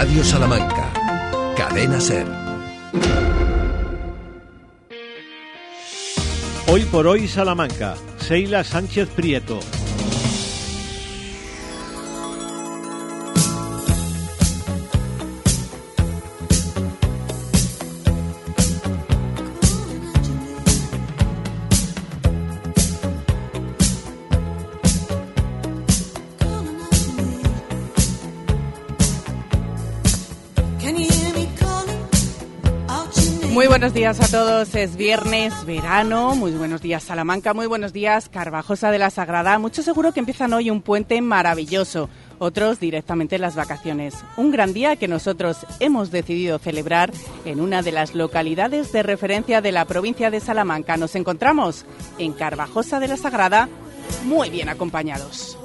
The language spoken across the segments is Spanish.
Radio Salamanca. Cadena Ser. Hoy por hoy Salamanca. Seila Sánchez Prieto. Días a todos, es viernes, verano, muy buenos días Salamanca, muy buenos días Carvajosa de la Sagrada, mucho seguro que empiezan hoy un puente maravilloso, otros directamente las vacaciones. Un gran día que nosotros hemos decidido celebrar en una de las localidades de referencia de la provincia de Salamanca. Nos encontramos en Carvajosa de la Sagrada, muy bien acompañados.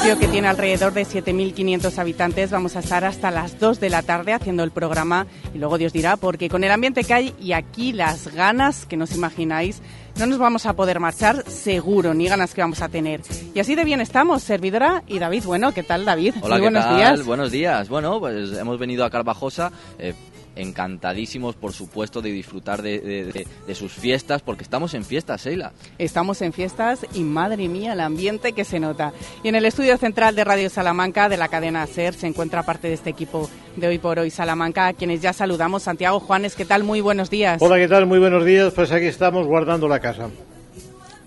Municipio que tiene alrededor de 7.500 habitantes vamos a estar hasta las 2 de la tarde haciendo el programa y luego Dios dirá, porque con el ambiente que hay y aquí las ganas que nos imagináis, no nos vamos a poder marchar seguro, ni ganas que vamos a tener. Y así de bien estamos, servidora y David. Bueno, ¿qué tal David? Hola, Muy ¿qué buenos tal? días. Buenos días. Bueno, pues hemos venido a Carvajosa. eh, encantadísimos, por supuesto, de disfrutar de, de- de- de sus fiestas, porque estamos en fiestas, Sheila. Estamos en fiestas y madre mía el ambiente que se nota. Y en el estudio central de Radio Salamanca de la cadena SER se encuentra parte de este equipo de Hoy por Hoy Salamanca, a quienes ya saludamos. Santiago Juanes, ¿qué tal? Muy buenos días. Hola, ¿qué tal? Muy buenos días. Pues aquí estamos guardando la casa.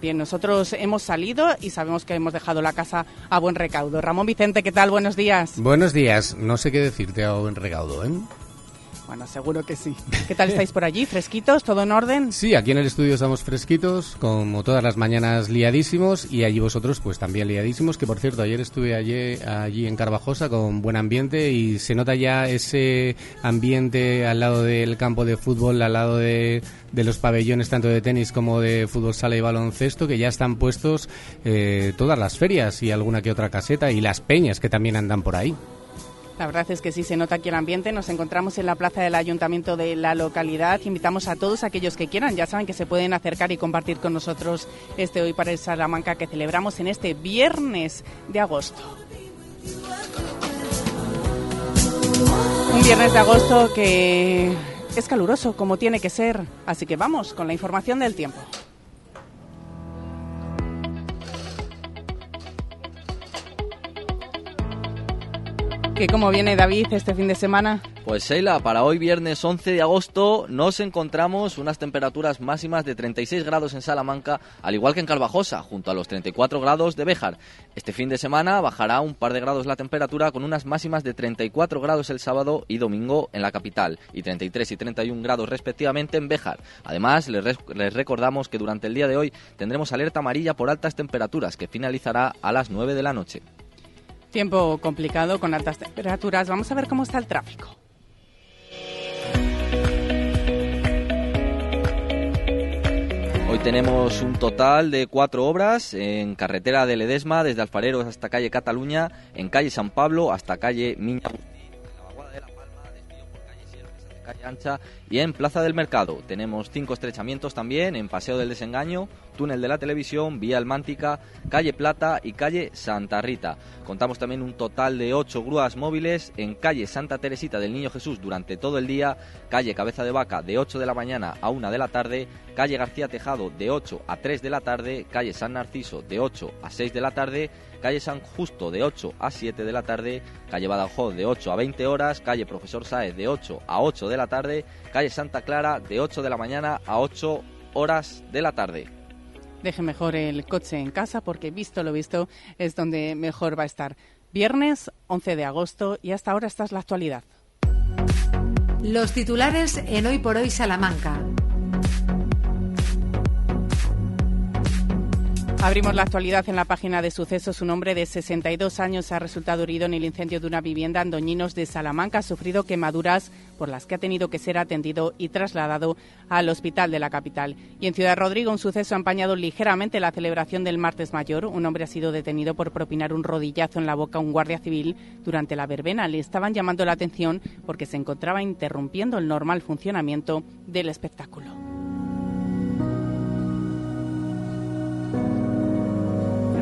Bien, nosotros hemos salido y sabemos que hemos dejado la casa a buen recaudo. Ramón Vicente, ¿qué tal? Buenos días. Buenos días. No sé qué decirte a buen recaudo, ¿eh? Seguro que sí. ¿Qué tal estáis por allí? ¿Fresquitos? ¿Todo en orden? Sí, aquí en el estudio estamos fresquitos, como todas las mañanas liadísimos, y allí vosotros pues también liadísimos, que por cierto, ayer estuve allí, allí en Carvajosa con buen ambiente y se nota ya ese ambiente al lado del campo de fútbol, al lado de, de los pabellones tanto de tenis como de fútbol sala y baloncesto, que ya están puestos eh, todas las ferias y alguna que otra caseta y las peñas que también andan por ahí. La verdad es que sí se nota aquí el ambiente. Nos encontramos en la plaza del ayuntamiento de la localidad. Invitamos a todos aquellos que quieran. Ya saben que se pueden acercar y compartir con nosotros este hoy para el Salamanca que celebramos en este viernes de agosto. Un viernes de agosto que es caluroso como tiene que ser. Así que vamos con la información del tiempo. ¿Que cómo viene David este fin de semana? Pues Sheila, para hoy viernes 11 de agosto nos encontramos unas temperaturas máximas de 36 grados en Salamanca, al igual que en Carvajosa, junto a los 34 grados de Béjar. Este fin de semana bajará un par de grados la temperatura con unas máximas de 34 grados el sábado y domingo en la capital y 33 y 31 grados respectivamente en Béjar. Además, les, les recordamos que durante el día de hoy tendremos alerta amarilla por altas temperaturas que finalizará a las 9 de la noche. Tiempo complicado con altas temperaturas. Vamos a ver cómo está el tráfico. Hoy tenemos un total de cuatro obras en carretera de Ledesma, desde Alfareros hasta calle Cataluña, en calle San Pablo hasta calle Miña calle Ancha y en Plaza del Mercado. Tenemos cinco estrechamientos también en Paseo del Desengaño, Túnel de la Televisión, Vía Almántica, calle Plata y calle Santa Rita. Contamos también un total de ocho grúas móviles en calle Santa Teresita del Niño Jesús durante todo el día, calle Cabeza de Vaca de 8 de la mañana a 1 de la tarde, calle García Tejado de 8 a 3 de la tarde, calle San Narciso de 8 a 6 de la tarde, calle San Justo de 8 a 7 de la tarde, calle Badajoz de 8 a 20 horas, calle Profesor Sáez de 8 a 8 de la tarde, calle Santa Clara de 8 de la mañana a 8 horas de la tarde. Deje mejor el coche en casa porque visto lo visto es donde mejor va a estar. Viernes 11 de agosto y hasta ahora esta es la actualidad. Los titulares en Hoy por Hoy Salamanca. Abrimos la actualidad en la página de sucesos. Un hombre de 62 años ha resultado herido en el incendio de una vivienda en Doñinos de Salamanca. Ha sufrido quemaduras por las que ha tenido que ser atendido y trasladado al hospital de la capital. Y en Ciudad Rodrigo, un suceso ha empañado ligeramente la celebración del martes mayor. Un hombre ha sido detenido por propinar un rodillazo en la boca a un guardia civil durante la verbena. Le estaban llamando la atención porque se encontraba interrumpiendo el normal funcionamiento del espectáculo.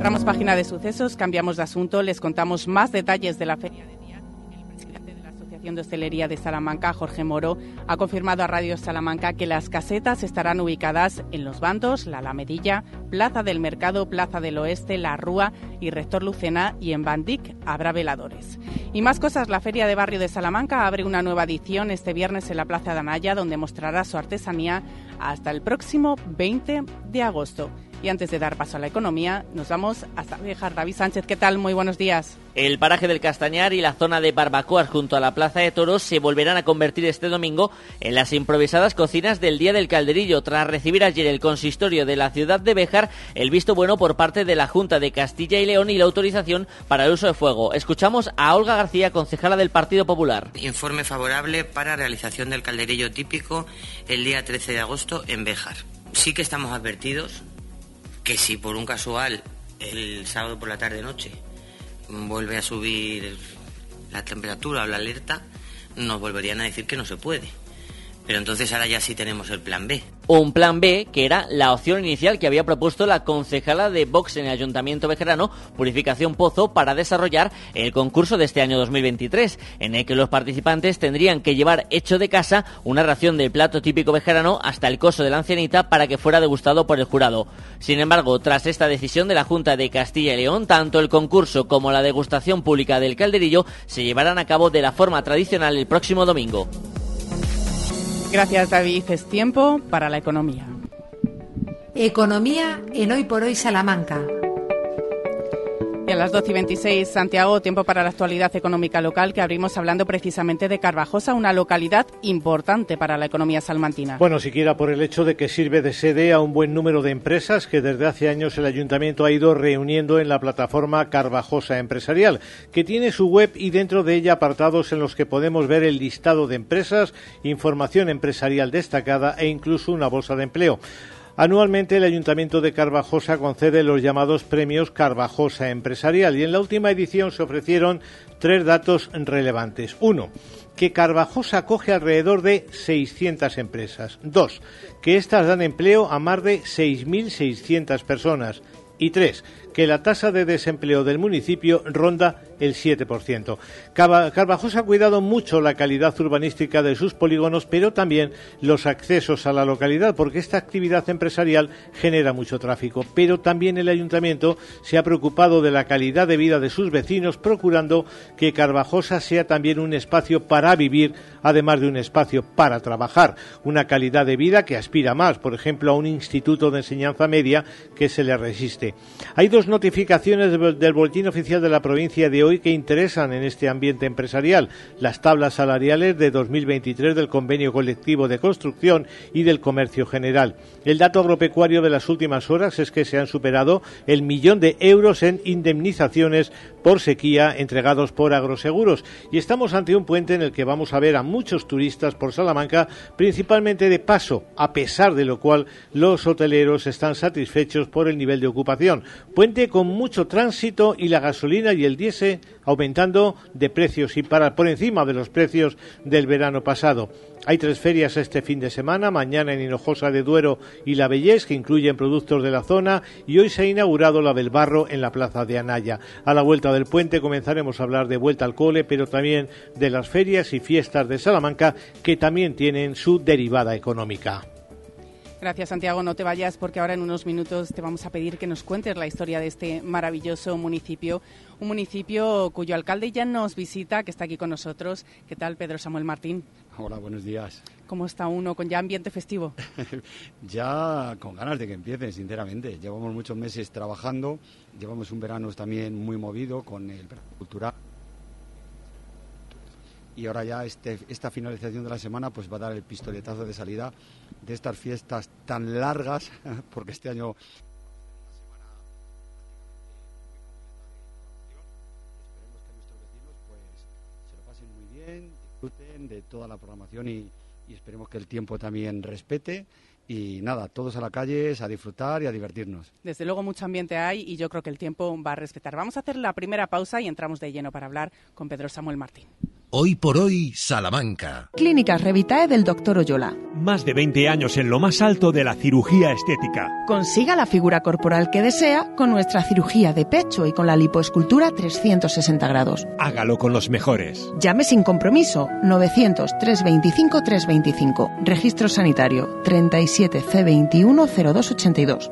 Cerramos página de sucesos, cambiamos de asunto, les contamos más detalles de la feria de día. El presidente de la Asociación de Hostelería de Salamanca, Jorge Moro, ha confirmado a Radio Salamanca que las casetas estarán ubicadas en Los Bandos, La Alamedilla, Plaza del Mercado, Plaza del Oeste, La Rúa y Rector Lucena y en Bandic habrá veladores. Y más cosas, la Feria de Barrio de Salamanca abre una nueva edición este viernes en la Plaza de Anaya, donde mostrará su artesanía hasta el próximo 20 de agosto. Y antes de dar paso a la economía, nos vamos hasta Bejar. David Sánchez, ¿qué tal? Muy buenos días. El paraje del Castañar y la zona de barbacoas junto a la Plaza de Toros se volverán a convertir este domingo en las improvisadas cocinas del Día del Calderillo, tras recibir ayer el consistorio de la ciudad de Bejar el visto bueno por parte de la Junta de Castilla y León y la autorización para el uso de fuego. Escuchamos a Olga García, concejala del Partido Popular. Informe favorable para realización del calderillo típico el día 13 de agosto en Bejar. Sí que estamos advertidos que si por un casual el sábado por la tarde-noche vuelve a subir la temperatura o la alerta, nos volverían a decir que no se puede. Pero entonces ahora ya sí tenemos el plan B. Un plan B que era la opción inicial que había propuesto la concejala de Vox en el Ayuntamiento Vejerano, Purificación Pozo, para desarrollar el concurso de este año 2023, en el que los participantes tendrían que llevar hecho de casa una ración del plato típico vejerano hasta el coso de la ancianita para que fuera degustado por el jurado. Sin embargo, tras esta decisión de la Junta de Castilla y León, tanto el concurso como la degustación pública del calderillo se llevarán a cabo de la forma tradicional el próximo domingo. Gracias, David. Es tiempo para la economía. Economía en Hoy por Hoy Salamanca. Y a las 12 y 26, Santiago, tiempo para la actualidad económica local, que abrimos hablando precisamente de Carvajosa, una localidad importante para la economía salmantina. Bueno, siquiera por el hecho de que sirve de sede a un buen número de empresas que desde hace años el ayuntamiento ha ido reuniendo en la plataforma Carvajosa Empresarial, que tiene su web y dentro de ella apartados en los que podemos ver el listado de empresas, información empresarial destacada e incluso una bolsa de empleo. Anualmente el Ayuntamiento de Carvajosa concede los llamados premios Carvajosa Empresarial y en la última edición se ofrecieron tres datos relevantes. Uno, que Carvajosa acoge alrededor de 600 empresas. Dos, que éstas dan empleo a más de 6.600 personas. Y tres, que la tasa de desempleo del municipio ronda el 7%. Carvajosa ha cuidado mucho la calidad urbanística de sus polígonos, pero también los accesos a la localidad, porque esta actividad empresarial genera mucho tráfico. Pero también el ayuntamiento se ha preocupado de la calidad de vida de sus vecinos, procurando que Carvajosa sea también un espacio para vivir, además de un espacio para trabajar. Una calidad de vida que aspira más, por ejemplo, a un instituto de enseñanza media que se le resiste. Hay dos notificaciones del boletín oficial de la provincia de hoy que interesan en este ambiente empresarial. Las tablas salariales de 2023 del convenio colectivo de construcción y del comercio general. El dato agropecuario de las últimas horas es que se han superado el millón de euros en indemnizaciones por sequía entregados por agroseguros. Y estamos ante un puente en el que vamos a ver a muchos turistas por Salamanca, principalmente de paso, a pesar de lo cual los hoteleros están satisfechos por el nivel de ocupación. Puente con mucho tránsito y la gasolina y el diésel aumentando de precios y para por encima de los precios del verano pasado. Hay tres ferias este fin de semana, mañana en Hinojosa de Duero y La Bellés, que incluyen productos de la zona, y hoy se ha inaugurado la del Barro en la plaza de Anaya. A la vuelta del puente comenzaremos a hablar de vuelta al cole, pero también de las ferias y fiestas de Salamanca, que también tienen su derivada económica. Gracias, Santiago. No te vayas porque ahora en unos minutos te vamos a pedir que nos cuentes la historia de este maravilloso municipio. Un municipio cuyo alcalde ya nos visita, que está aquí con nosotros. ¿Qué tal, Pedro Samuel Martín? Hola, buenos días. ¿Cómo está uno con ya ambiente festivo? ya con ganas de que empiece, sinceramente. Llevamos muchos meses trabajando, llevamos un verano también muy movido con el cultural y ahora ya este, esta finalización de la semana pues va a dar el pistoletazo de salida de estas fiestas tan largas, porque este año esperemos que nuestros vecinos pues se lo pasen muy bien, de toda la programación y, y esperemos que el tiempo también respete y nada, todos a la calle, a disfrutar y a divertirnos. Desde luego mucho ambiente hay y yo creo que el tiempo va a respetar. Vamos a hacer la primera pausa y entramos de lleno para hablar con Pedro Samuel Martín. Hoy por hoy, Salamanca. Clínicas Revitae del Dr. Oyola. Más de 20 años en lo más alto de la cirugía estética. Consiga la figura corporal que desea con nuestra cirugía de pecho y con la lipoescultura 360 grados. Hágalo con los mejores. Llame sin compromiso 900 325 325. Registro sanitario 37 C21 0282.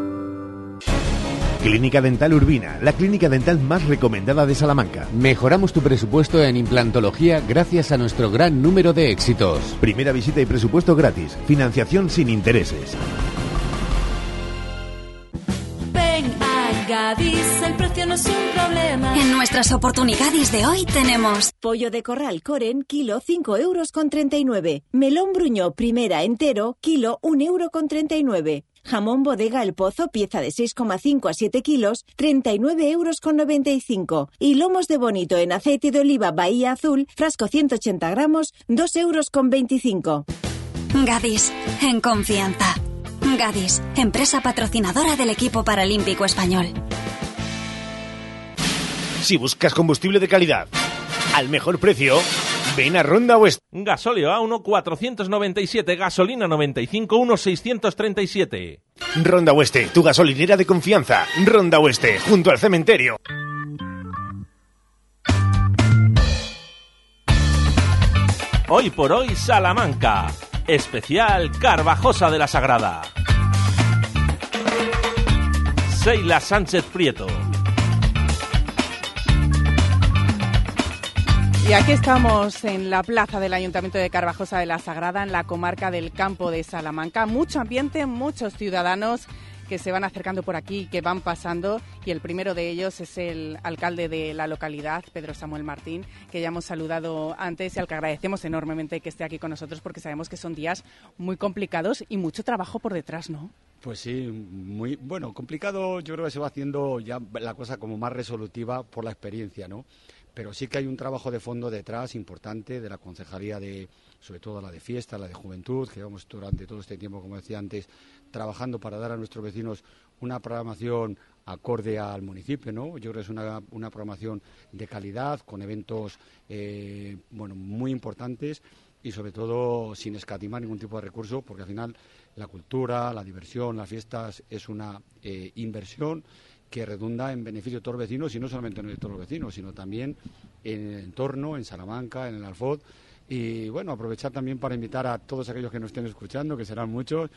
Clínica Dental Urbina, la clínica dental más recomendada de Salamanca. Mejoramos tu presupuesto en implantología gracias a nuestro gran número de éxitos. Primera visita y presupuesto gratis. Financiación sin intereses. Ven a Gadis, el precio no es un problema. En nuestras oportunidades de hoy tenemos pollo de corral Coren, kilo 5 euros con 39. Melón bruño primera entero, kilo 1 euro con 39. Jamón bodega El Pozo, pieza de 6,5 a 7 kilos, 39 euros con 95. Y lomos de bonito en aceite de oliva Bahía Azul, frasco 180 gramos, 2 euros con 25. Gadis, en confianza. Gadis, empresa patrocinadora del equipo paralímpico español. Si buscas combustible de calidad, al mejor precio, ven a Ronda Oeste. Gasóleo A1 497, gasolina 95 1 637. Ronda Oeste, tu gasolinera de confianza. Ronda Oeste, junto al cementerio. Hoy por hoy Salamanca. Especial Carvajosa de la Sagrada. Seila Sánchez Prieto. Y aquí estamos en la plaza del Ayuntamiento de Carvajosa de la Sagrada, en la comarca del Campo de Salamanca. Mucho ambiente, muchos ciudadanos que se van acercando por aquí, que van pasando, y el primero de ellos es el alcalde de la localidad, Pedro Samuel Martín, que ya hemos saludado antes y al que agradecemos enormemente que esté aquí con nosotros porque sabemos que son días muy complicados y mucho trabajo por detrás, ¿no? Pues sí, muy bueno, complicado yo creo que se va haciendo ya la cosa como más resolutiva por la experiencia, ¿no? Pero sí que hay un trabajo de fondo detrás importante de la concejalía de, sobre todo la de fiesta, la de juventud, que vamos durante todo este tiempo, como decía antes, trabajando para dar a nuestros vecinos una programación acorde al municipio, ¿no? Yo creo que es una, una programación de calidad, con eventos, eh, bueno, muy importantes y sobre todo sin escatimar ningún tipo de recurso, porque al final la cultura, la diversión, las fiestas es una eh, inversión que redunda en beneficio de todos los vecinos y no solamente de todos los vecinos, sino también en el entorno, en Salamanca, en el Alfod. Y bueno, aprovechar también para invitar a todos aquellos que nos estén escuchando, que serán muchos,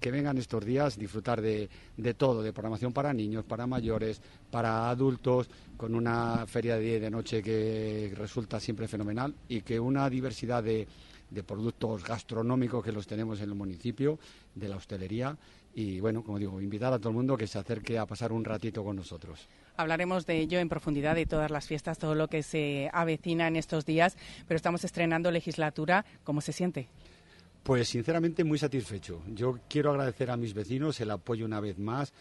que vengan estos días, disfrutar de, de todo, de programación para niños, para mayores, para adultos, con una feria de día de noche que resulta siempre fenomenal y que una diversidad de, de productos gastronómicos que los tenemos en el municipio, de la hostelería, y bueno, como digo, invitar a todo el mundo que se acerque a pasar un ratito con nosotros. Hablaremos de ello en profundidad, de todas las fiestas, todo lo que se avecina en estos días, pero estamos estrenando legislatura. ¿Cómo se siente? Pues sinceramente muy satisfecho. Yo quiero agradecer a mis vecinos el apoyo una vez más,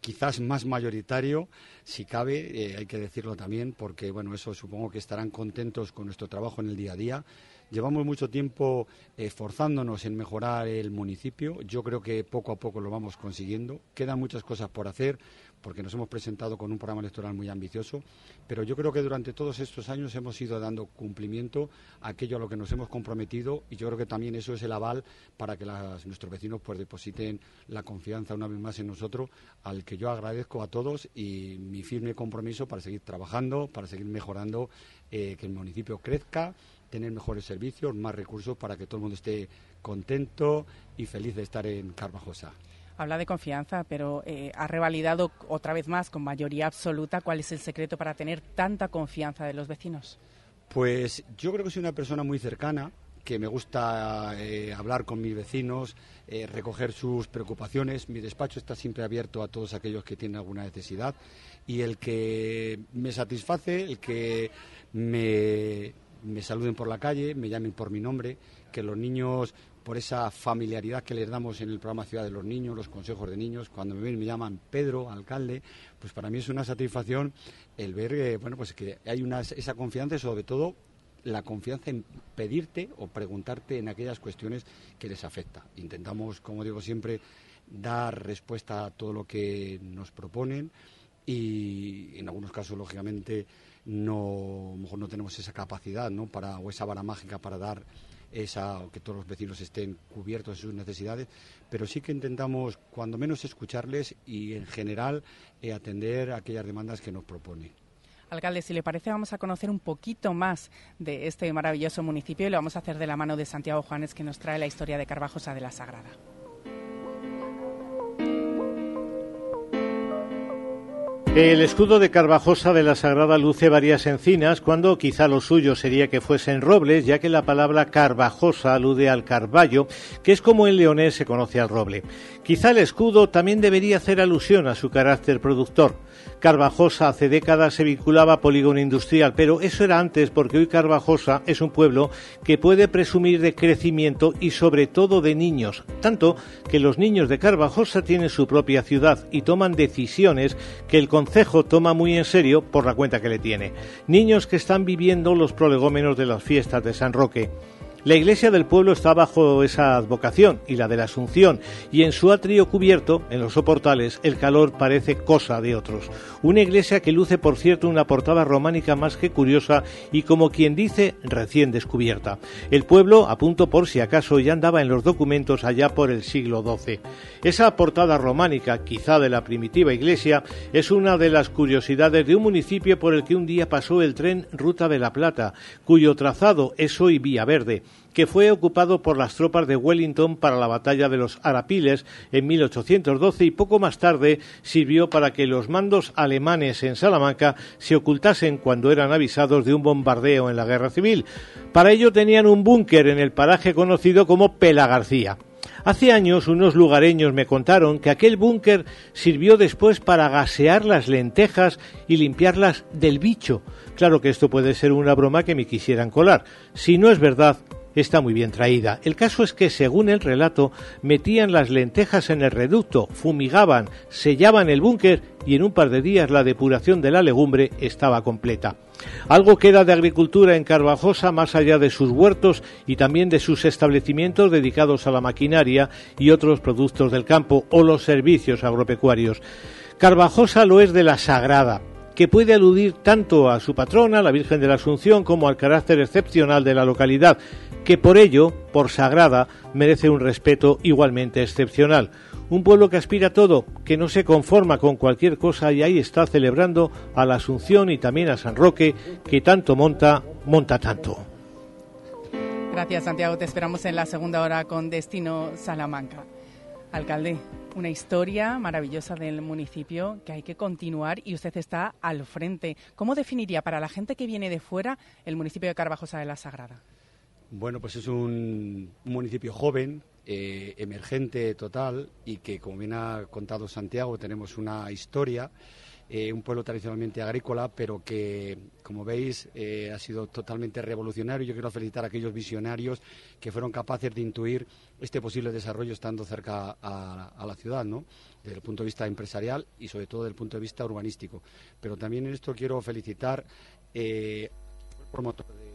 quizás más mayoritario, si cabe, eh, hay que decirlo también, porque bueno, eso supongo que estarán contentos con nuestro trabajo en el día a día. Llevamos mucho tiempo esforzándonos en mejorar el municipio. Yo creo que poco a poco lo vamos consiguiendo. Quedan muchas cosas por hacer porque nos hemos presentado con un programa electoral muy ambicioso, pero yo creo que durante todos estos años hemos ido dando cumplimiento a aquello a lo que nos hemos comprometido y yo creo que también eso es el aval para que nuestros vecinos pues depositen la confianza una vez más en nosotros, al que yo agradezco a todos y mi firme compromiso para seguir trabajando, para seguir mejorando, eh, que el municipio crezca tener mejores servicios, más recursos para que todo el mundo esté contento y feliz de estar en Carvajosa. Habla de confianza, pero eh, ha revalidado otra vez más con mayoría absoluta cuál es el secreto para tener tanta confianza de los vecinos. Pues yo creo que soy una persona muy cercana, que me gusta eh, hablar con mis vecinos, eh, recoger sus preocupaciones. Mi despacho está siempre abierto a todos aquellos que tienen alguna necesidad y el que me satisface, el que me, me saluden por la calle, me llamen por mi nombre, que los niños por esa familiaridad que les damos en el programa Ciudad de los Niños, los consejos de niños, cuando me ven me llaman Pedro, alcalde, pues para mí es una satisfacción el ver eh, bueno, pues que hay una, esa confianza y sobre todo la confianza en pedirte o preguntarte en aquellas cuestiones que les afecta. Intentamos, como digo siempre, dar respuesta a todo lo que nos proponen y en algunos casos, lógicamente, no, mejor no tenemos esa capacidad ¿no? para, o esa vara mágica para dar esa, que todos los vecinos estén cubiertos de sus necesidades, pero sí que intentamos, cuando menos, escucharles y, en general, eh, atender aquellas demandas que nos proponen. Alcalde, si le parece, vamos a conocer un poquito más de este maravilloso municipio y lo vamos a hacer de la mano de Santiago Juanes, que nos trae la historia de Carvajosa de la Sagrada. El escudo de Carvajosa de la Sagrada luce varias encinas, cuando quizá lo suyo sería que fuesen robles, ya que la palabra Carvajosa alude al carballo, que es como en leonés se conoce al roble. Quizá el escudo también debería hacer alusión a su carácter productor. Carvajosa hace décadas se vinculaba a polígono industrial, pero eso era antes porque hoy Carvajosa es un pueblo que puede presumir de crecimiento y sobre todo de niños, tanto que los niños de Carvajosa tienen su propia ciudad y toman decisiones que el concejo toma muy en serio por la cuenta que le tiene. Niños que están viviendo los prolegómenos de las fiestas de San Roque. La iglesia del pueblo está bajo esa advocación y la de la Asunción, y en su atrio cubierto, en los soportales, el calor parece cosa de otros. Una iglesia que luce, por cierto, una portada románica más que curiosa y, como quien dice, recién descubierta. El pueblo, a punto por si acaso, ya andaba en los documentos allá por el siglo XII. Esa portada románica, quizá de la primitiva iglesia, es una de las curiosidades de un municipio por el que un día pasó el tren Ruta de la Plata, cuyo trazado es hoy Vía Verde que fue ocupado por las tropas de Wellington para la batalla de los Arapiles en 1812 y poco más tarde sirvió para que los mandos alemanes en Salamanca se ocultasen cuando eran avisados de un bombardeo en la guerra civil. Para ello tenían un búnker en el paraje conocido como Pela García. Hace años unos lugareños me contaron que aquel búnker sirvió después para gasear las lentejas y limpiarlas del bicho. Claro que esto puede ser una broma que me quisieran colar. Si no es verdad, está muy bien traída. El caso es que, según el relato, metían las lentejas en el reducto, fumigaban, sellaban el búnker y en un par de días la depuración de la legumbre estaba completa. Algo queda de agricultura en Carvajosa más allá de sus huertos y también de sus establecimientos dedicados a la maquinaria y otros productos del campo o los servicios agropecuarios. Carvajosa lo es de la Sagrada, que puede aludir tanto a su patrona, la Virgen de la Asunción, como al carácter excepcional de la localidad, que por ello, por sagrada, merece un respeto igualmente excepcional. Un pueblo que aspira a todo, que no se conforma con cualquier cosa y ahí está celebrando a la Asunción y también a San Roque, que tanto monta, monta tanto. Gracias, Santiago. Te esperamos en la segunda hora con Destino Salamanca. Alcalde, una historia maravillosa del municipio que hay que continuar y usted está al frente. ¿Cómo definiría para la gente que viene de fuera el municipio de Carvajosa de la Sagrada? Bueno, pues es un, municipio joven, eh, emergente total y que, como bien ha contado Santiago, tenemos una historia. Eh, un pueblo tradicionalmente agrícola, pero que, como veis, eh, ha sido totalmente revolucionario. Yo quiero felicitar a aquellos visionarios que fueron capaces de intuir este posible desarrollo estando cerca a, la ciudad, ¿no? desde el punto de vista empresarial y sobre todo desde el punto de vista urbanístico. Pero también en esto quiero felicitar eh, al promotor de,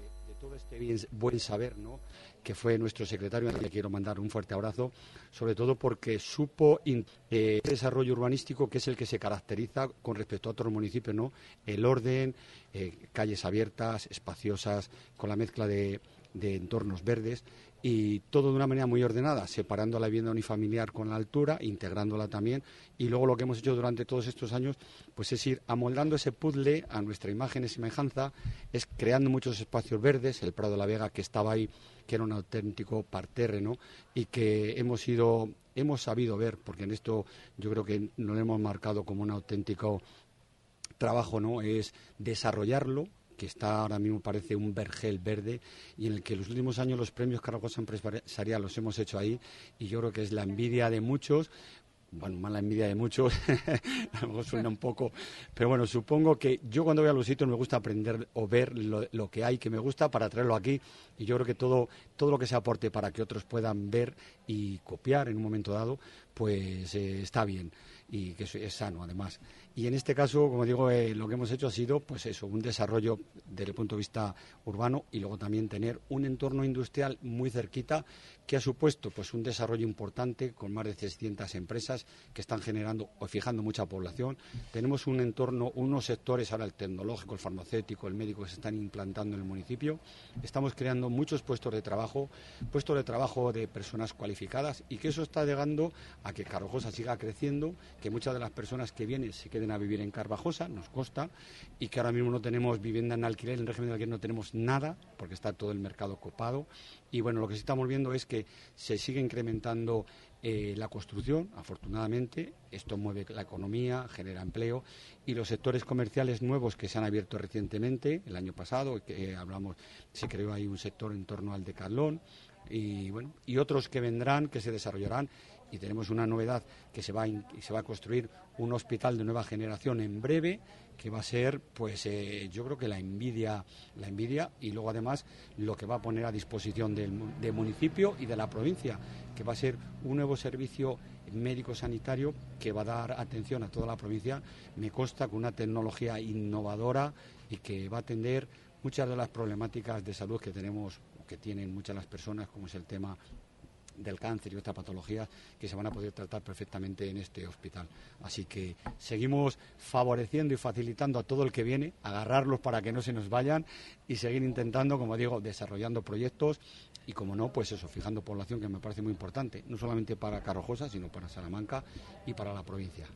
este buen saber, ¿no? que fue nuestro secretario, que quiero mandar un fuerte abrazo, sobre todo porque supo eh, desarrollo urbanístico que es el que se caracteriza con respecto a otros municipios, ¿no? El orden, eh, calles abiertas, espaciosas, con la mezcla de entornos verdes y todo de una manera muy ordenada, separando la vivienda unifamiliar con la altura, integrándola también. Y luego lo que hemos hecho durante todos estos años, pues es ir amoldando ese puzzle a nuestra imagen y semejanza, es creando muchos espacios verdes, el Prado de la Vega que estaba ahí, que era un auténtico parterre, ¿no? Y que hemos ido, hemos sabido ver, porque en esto yo creo que lo hemos marcado como un auténtico trabajo, ¿no? Es desarrollarlo, que está ahora mismo parece un vergel verde y en el que los últimos años los premios Carragosa Empresarial los hemos hecho ahí y yo creo que es la envidia de muchos bueno, mala envidia de muchos, a lo mejor suena un poco, pero bueno, supongo que yo cuando voy a los sitios me gusta aprender o ver lo, que hay que me gusta para traerlo aquí y yo creo que todo, todo lo que se aporte para que otros puedan ver y copiar en un momento dado, pues eh, está bien y que es sano además. Y en este caso, como digo, eh, lo que hemos hecho ha sido, pues un desarrollo desde el punto de vista urbano y luego también tener un entorno industrial muy cerquita que ha supuesto, pues, un desarrollo importante con más de 600 empresas que están generando o fijando mucha población. Tenemos un entorno, unos sectores ahora el tecnológico, el farmacéutico, el médico que se están implantando en el municipio. Estamos creando muchos puestos de trabajo, puestos de trabajo de personas cualificadas y que eso está llegando a que Carrojosa siga creciendo, que muchas de las personas que vienen se queden a vivir en Carvajosa, nos consta, y que ahora mismo no tenemos vivienda en alquiler, en régimen de alquiler no tenemos nada, porque está todo el mercado copado. Y bueno, lo que sí estamos viendo es que se sigue incrementando eh, la construcción, afortunadamente, esto mueve la economía, genera empleo. Y los sectores comerciales nuevos que se han abierto recientemente, el año pasado, que hablamos, se creó ahí un sector en torno al de Carlón y bueno, y otros que vendrán, que se desarrollarán. Y tenemos una novedad que se va a, se va a construir un hospital de nueva generación en breve que va a ser pues eh, yo creo que la envidia la envidia y luego además lo que va a poner a disposición del, municipio y de la provincia que va a ser un nuevo servicio médico sanitario que va a dar atención a toda la provincia. Me consta con una tecnología innovadora y que va a atender muchas de las problemáticas de salud que tenemos que tienen muchas las personas como es el tema del cáncer y otras patologías que se van a poder tratar perfectamente en este hospital. Así que seguimos favoreciendo y facilitando a todo el que viene, agarrarlos para que no se nos vayan y seguir intentando, como digo, desarrollando proyectos y, como no, pues eso, fijando población que me parece muy importante, no solamente para Carrojosa, sino para Salamanca y para la provincia.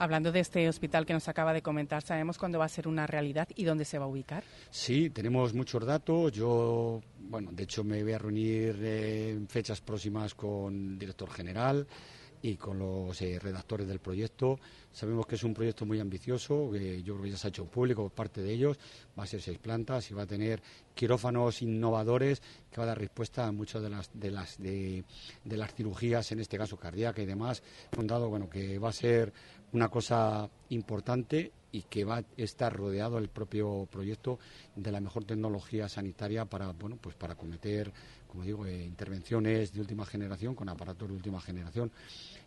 Hablando de este hospital que nos acaba de comentar, ¿sabemos cuándo va a ser una realidad y dónde se va a ubicar? Sí, tenemos muchos datos. Yo, bueno, de hecho me voy a reunir en fechas próximas con el director general y con los eh, redactores del proyecto. Sabemos que es un proyecto muy ambicioso, que yo creo que ya se ha hecho público por parte de ellos. Va a ser seis plantas y va a tener quirófanos innovadores que va a dar respuesta a muchas de las de las de, las cirugías, en este caso cardíaca y demás. Un dado bueno que va a ser una cosa importante y que va a estar rodeado el propio proyecto de la mejor tecnología sanitaria para bueno pues para cometer como digo eh, intervenciones de última generación con aparatos de última generación.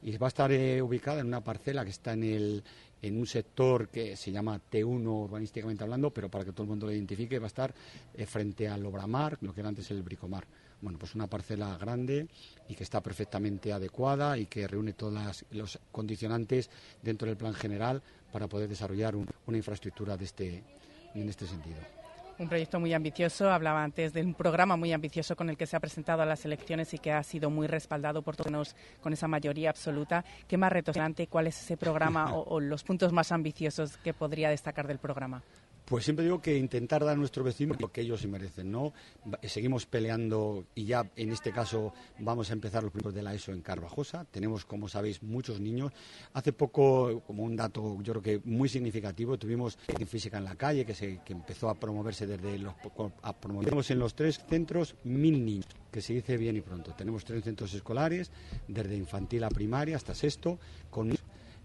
Y va a estar eh, ubicada en una parcela que está en el en un sector que se llama T1 urbanísticamente hablando pero para que todo el mundo lo identifique va a estar eh, frente al Obramar lo que era antes el Bricomar bueno, pues una parcela grande y que está perfectamente adecuada y que reúne todos los condicionantes dentro del plan general para poder desarrollar una infraestructura de este, en este sentido. Un proyecto muy ambicioso, hablaba antes de un programa muy ambicioso con el que se ha presentado a las elecciones y que ha sido muy respaldado por todos con esa mayoría absoluta. ¿Qué más retos adelante? ¿Cuál es ese programa o los puntos más ambiciosos que podría destacar del programa? Pues siempre digo que intentar dar a nuestros vecinos lo que ellos se merecen, ¿no? Seguimos peleando y ya en este caso vamos a empezar los primeros de la ESO en Carvajosa. Tenemos, como sabéis, muchos niños. Hace poco, como un dato yo creo que muy significativo, tuvimos física en la calle que, se, que empezó a promoverse desde los... A Tenemos en los tres centros mil niños que se dice bien y pronto. Tenemos tres centros escolares, desde infantil a primaria hasta sexto, con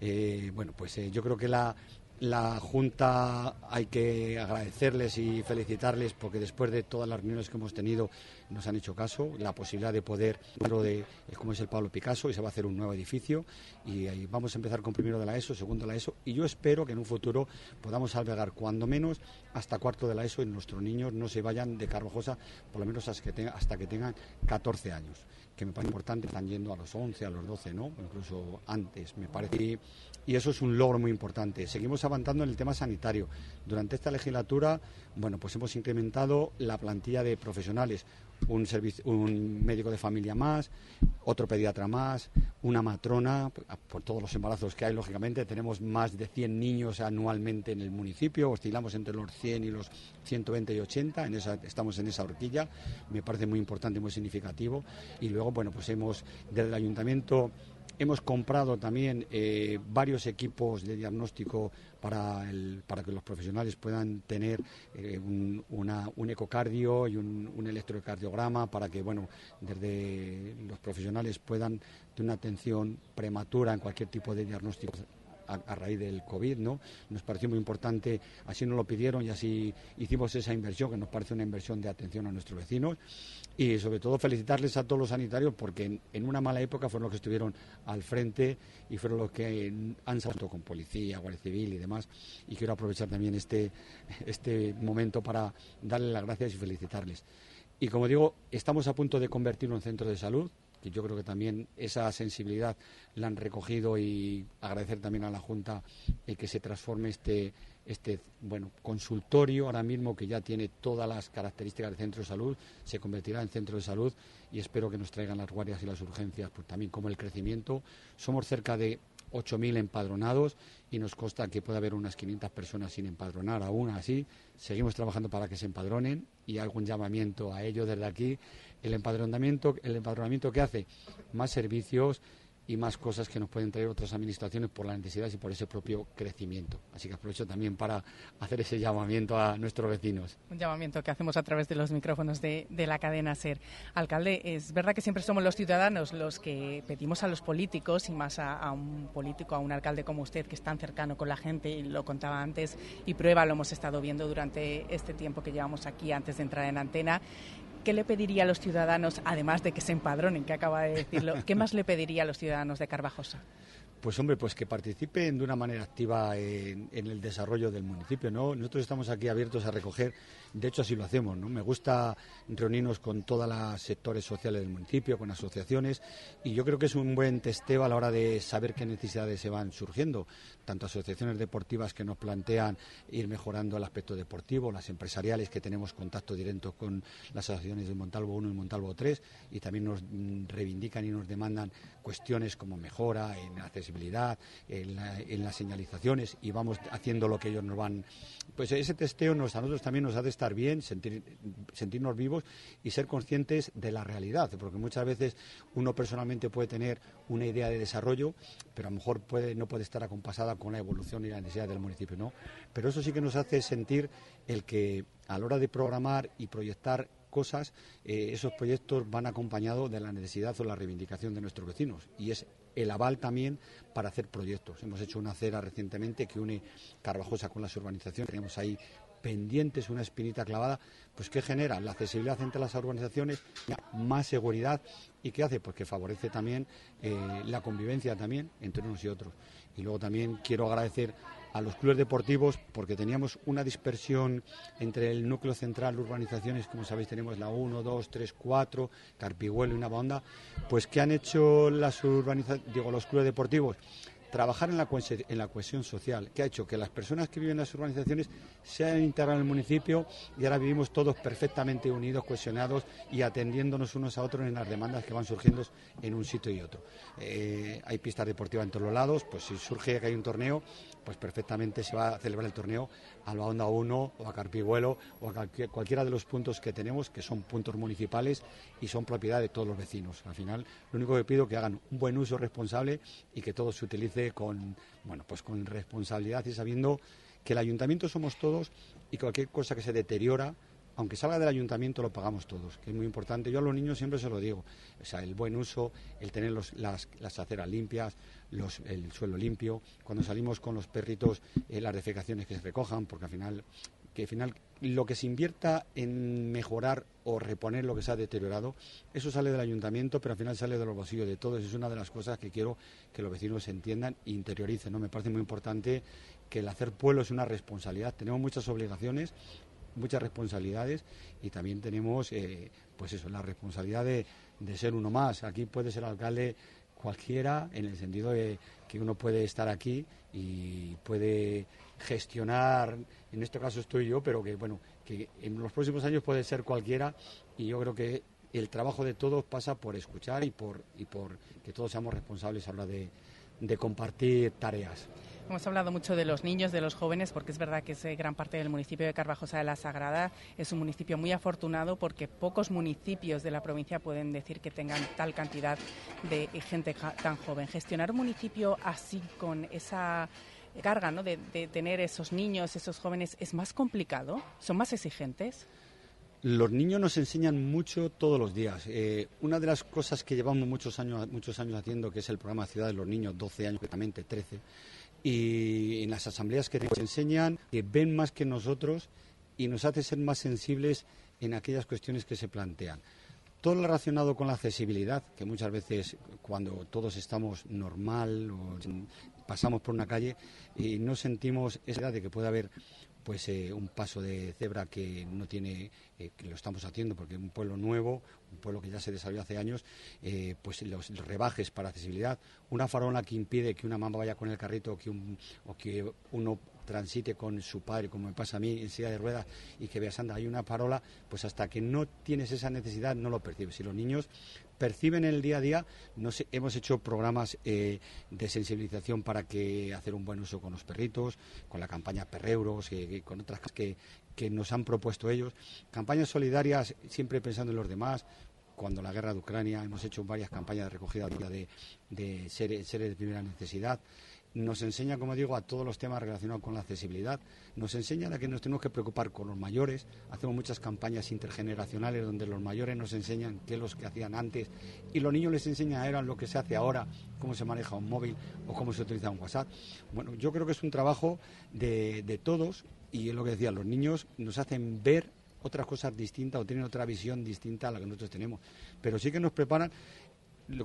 eh, bueno, pues eh, yo creo que la, la Junta hay que agradecerles y felicitarles porque después de todas las reuniones que hemos tenido nos han hecho caso, la posibilidad de poder, de como es el Pablo Picasso, y se va a hacer un nuevo edificio. Y vamos a empezar con primero de la ESO, segundo de la ESO y yo espero que en un futuro podamos albergar cuando menos hasta cuarto de la ESO y nuestros niños no se vayan de Carvajosa por lo menos hasta que, hasta que tengan 14 años que me parece importante, están yendo a los 11, a los 12, ¿no? Incluso antes, me parece. Y eso es un logro muy importante. Seguimos avanzando en el tema sanitario. Durante esta legislatura, bueno, pues hemos incrementado la plantilla de profesionales un, médico de familia más, otro pediatra más, una matrona, por todos los embarazos que hay, lógicamente, tenemos más de 100 niños anualmente en el municipio, oscilamos entre los 100 y los 120 y 80, en esa, estamos en esa horquilla, me parece muy importante, muy significativo, y luego, bueno, pues hemos, desde el ayuntamiento, Hemos comprado también eh, varios equipos de diagnóstico para, el, para que los profesionales puedan tener eh, un, un, ecocardio y un, un, electrocardiograma para que, bueno, desde los profesionales puedan tener una atención prematura en cualquier tipo de diagnóstico a, raíz del COVID, ¿no? Nos pareció muy importante, así nos lo pidieron y así hicimos esa inversión, que nos parece una inversión de atención a nuestros vecinos. Y sobre todo felicitarles a todos los sanitarios porque en, una mala época fueron los que estuvieron al frente y fueron los que han salido con policía, guardia civil y demás. Y quiero aprovechar también este, este momento para darles las gracias y felicitarles. Y como digo, estamos a punto de convertirlo en centro de salud que yo creo que también esa sensibilidad la han recogido y agradecer también a la Junta el que se transforme este, este bueno, consultorio ahora mismo que ya tiene todas las características de centro de salud, se convertirá en centro de salud y espero que nos traigan las guardias y las urgencias, pues también como el crecimiento. Somos cerca de 8.000 empadronados y nos consta que puede haber unas 500 personas sin empadronar aún así. Seguimos trabajando para que se empadronen y algún llamamiento a ellos desde aquí. El empadronamiento, el empadronamiento que hace más servicios, y más cosas que nos pueden traer otras administraciones por las necesidades y por ese propio crecimiento. Así que aprovecho también para hacer ese llamamiento a nuestros vecinos. Un llamamiento que hacemos a través de los micrófonos de, la cadena SER. Alcalde, es verdad que siempre somos los ciudadanos los que pedimos a los políticos y más a, un político, a un alcalde como usted que es tan cercano con la gente, y lo contaba antes y prueba, lo hemos estado viendo durante este tiempo que llevamos aquí antes de entrar en antena, ¿qué le pediría a los ciudadanos, además de que se empadronen, que acaba de decirlo, qué más le pediría a los ciudadanos de Carvajosa? Pues hombre, pues que participen de una manera activa en, el desarrollo del municipio, ¿no? Nosotros estamos aquí abiertos a recoger, de hecho así lo hacemos, ¿no? Me gusta reunirnos con todos los sectores sociales del municipio, con asociaciones, y yo creo que es un buen testeo a la hora de saber qué necesidades se van surgiendo, tanto asociaciones deportivas que nos plantean ir mejorando el aspecto deportivo, las empresariales que tenemos contacto directo con las asociaciones de Montalvo 1 y Montalvo 3, y también nos mm, reivindican y nos demandan cuestiones como mejora en accesibilidad en, las señalizaciones y vamos haciendo lo que ellos nos van. Pues ese testeo nos, a nosotros también nos ha de estar bien, sentirnos vivos y ser conscientes de la realidad, porque muchas veces uno personalmente puede tener una idea de desarrollo, pero a lo mejor puede, no puede estar acompasada con la evolución y la necesidad del municipio, ¿no? Pero eso sí que nos hace sentir el que a la hora de programar y proyectar cosas, eh, esos proyectos van acompañados de la necesidad o la reivindicación de nuestros vecinos. Y es el aval también para hacer proyectos. Hemos hecho una acera recientemente que une Carvajosa con las urbanizaciones. Tenemos ahí pendientes, una espinita clavada, pues que genera la accesibilidad entre las urbanizaciones, más seguridad y qué hace, pues que favorece también eh, la convivencia también entre unos y otros. Y luego también quiero agradecer a los clubes deportivos porque teníamos una dispersión entre el núcleo central, urbanizaciones, como sabéis tenemos la 1, 2, 3, 4, Carpiguelo y Navahonda, pues que han hecho las digo, los clubes deportivos trabajar en la, en cohesión social, que ha hecho que las personas que viven en las urbanizaciones se hayan integrado en el municipio y ahora vivimos todos perfectamente unidos, cohesionados y atendiéndonos unos a otros en las demandas que van surgiendo en un sitio y otro. Eh, hay pistas deportivas en todos los lados, pues si surge que hay un torneo, pues perfectamente se va a celebrar el torneo a la Onda 1 o a Carpiguelo o a cualquiera de los puntos que tenemos, que son puntos municipales y son propiedad de todos los vecinos. Al final, lo único que pido es que hagan un buen uso responsable y que todo se con, bueno, pues con responsabilidad y sabiendo que el ayuntamiento somos todos y cualquier cosa que se deteriora aunque salga del ayuntamiento, lo pagamos todos, que es muy importante. Yo a los niños siempre se lo digo, o sea, el buen uso, el tener las, aceras limpias, el suelo limpio, cuando salimos con los perritos, eh, las defecaciones que se recojan, porque al final, que al final lo que se invierta en mejorar o reponer lo que se ha deteriorado, eso sale del ayuntamiento, pero al final sale de los bolsillos de todos. Es una de las cosas que quiero que los vecinos entiendan e interioricen. ¿no? Me parece muy importante que el hacer pueblo es una responsabilidad. Tenemos muchas obligaciones, muchas responsabilidades y también tenemos, eh, pues eso, la responsabilidad de, ser uno más. Aquí puede ser alcalde cualquiera en el sentido de que uno puede estar aquí y puede gestionar, en este caso estoy yo, pero que bueno, que en los próximos años puede ser cualquiera y yo creo que el trabajo de todos pasa por escuchar y por, y por que todos seamos responsables a la hora de, de compartir tareas. Hemos hablado mucho de los niños, de los jóvenes, porque es verdad que es gran parte del municipio de Carvajosa de la Sagrada es un municipio muy afortunado porque pocos municipios de la provincia pueden decir que tengan tal cantidad de gente tan joven. Gestionar un municipio así, con esa carga ¿no? de, tener esos niños, esos jóvenes, es más complicado, son más exigentes. Los niños nos enseñan mucho todos los días. Eh, una de las cosas que llevamos muchos años, muchos años haciendo, que es el programa Ciudad de los Niños, 12 años, concretamente 13, y en las asambleas que nos enseñan que ven más que nosotros y nos hace ser más sensibles en aquellas cuestiones que se plantean. Todo lo relacionado con la accesibilidad, que muchas veces cuando todos estamos normal o pasamos por una calle y no sentimos esa de que puede haber pues eh, un paso de cebra que no tiene, eh, que lo estamos haciendo porque un pueblo nuevo, un pueblo que ya se desarrolló hace años, eh, pues los, rebajes para accesibilidad, una farola que impide que una mamá vaya con el carrito o que, un, o que uno transite con su padre, como me pasa a mí, en silla de ruedas, y que veas, anda, hay una farola, pues hasta que no tienes esa necesidad no lo percibes. Y los niños perciben en el día a día. hemos hecho programas eh, de sensibilización para que hacer un buen uso con los perritos, con la campaña Perreuros, y con otras que, que nos han propuesto ellos. Campañas solidarias siempre pensando en los demás. Cuando la guerra de Ucrania hemos hecho varias campañas de recogida de, de seres de primera necesidad nos enseña, como digo, a todos los temas relacionados con la accesibilidad, nos enseña a que nos tenemos que preocupar con los mayores, hacemos muchas campañas intergeneracionales donde los mayores nos enseñan qué es lo que hacían antes y los niños les enseñan a lo que se hace ahora, cómo se maneja un móvil o cómo se utiliza un WhatsApp. Bueno, yo creo que es un trabajo de, de todos y es lo que decía, los niños nos hacen ver otras cosas distintas o tienen otra visión distinta a la que nosotros tenemos. Pero sí que nos preparan,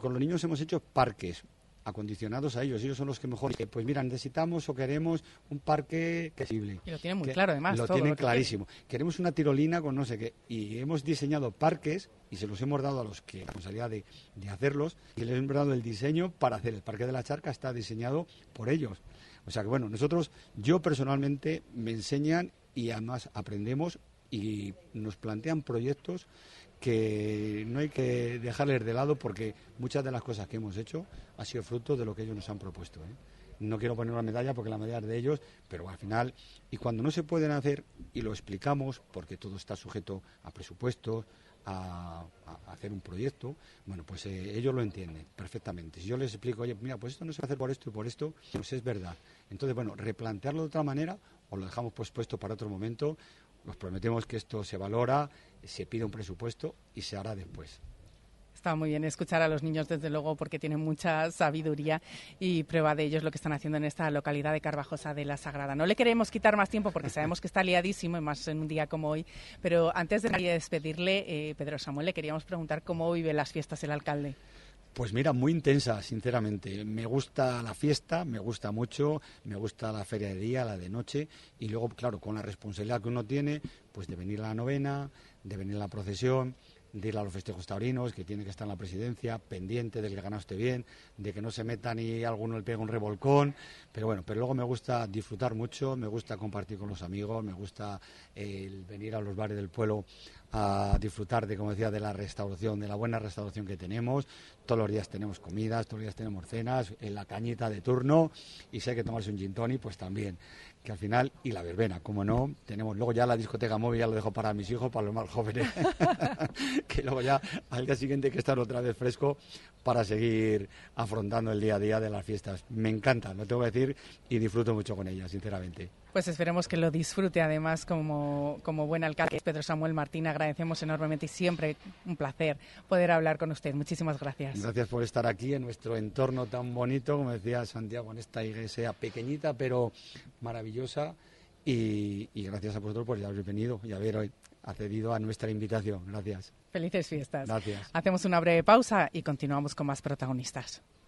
con los niños hemos hecho parques, acondicionados a ellos. Ellos son los que mejor. Pues mira, necesitamos o queremos un parque accesible. Y lo tienen muy claro, además. Lo tienen clarísimo. Queremos una tirolina con no sé qué. Y hemos diseñado parques y se los hemos dado a los que la responsabilidad de, de hacerlos y les hemos dado el diseño para hacer. El parque de la charca está diseñado por ellos. O sea que bueno, nosotros, yo personalmente me enseñan y además aprendemos y nos plantean proyectos que no hay que dejarles de lado porque muchas de las cosas que hemos hecho ha sido fruto de lo que ellos nos han propuesto. ¿eh? No quiero poner una medalla porque la medalla es de ellos, pero al final, y cuando no se pueden hacer, y lo explicamos, porque todo está sujeto a presupuestos, a, hacer un proyecto, bueno, pues eh, ellos lo entienden perfectamente. Si yo les explico, oye, mira, pues esto no se va a hacer por esto y por esto, pues es verdad. Entonces, bueno, replantearlo de otra manera o lo dejamos pospuesto para otro momento, nos prometemos que esto se valora, se pide un presupuesto y se hará después. Está muy bien escuchar a los niños, desde luego, porque tienen mucha sabiduría y prueba de ello es lo que están haciendo en esta localidad de Carvajosa de la Sagrada. No le queremos quitar más tiempo porque sabemos que está liadísimo, y más en un día como hoy, pero antes de despedirle, eh, Pedro Samuel, le queríamos preguntar cómo vive las fiestas el alcalde. Pues mira, muy intensa, sinceramente. Me gusta la fiesta, me gusta mucho, me gusta la feria de día, la de noche, y luego, claro, con la responsabilidad que uno tiene, pues de venir a la novena, de venir a la procesión, de ir a los festejos taurinos, que tiene que estar en la presidencia, pendiente de que ganaste bien, de que no se meta ni alguno le pegue un revolcón, pero bueno, pero luego me gusta disfrutar mucho, me gusta compartir con los amigos, me gusta el venir a los bares del pueblo a disfrutar de, como decía, de la restauración, de la buena restauración que tenemos. Todos los días tenemos comidas, todos los días tenemos cenas, en la cañita de turno y sé que tomarse un gin tonic, pues también que al final, y la verbena, como no, tenemos luego ya la discoteca móvil, ya lo dejo para mis hijos, para los más jóvenes, que luego ya al día siguiente hay que estar otra vez fresco para seguir afrontando el día a día de las fiestas. Me encanta, lo tengo que decir, y disfruto mucho con ellas, sinceramente. Pues esperemos que lo disfrute además como, como buen alcalde. Pedro Samuel Martín, agradecemos enormemente y siempre un placer poder hablar con usted. Muchísimas gracias. Gracias por estar aquí en nuestro entorno tan bonito, como decía Santiago, en esta iglesia pequeñita pero maravillosa. Y, gracias a vosotros por haber venido y haber hoy accedido a nuestra invitación. Gracias. Felices fiestas. Gracias. Hacemos una breve pausa y continuamos con más protagonistas.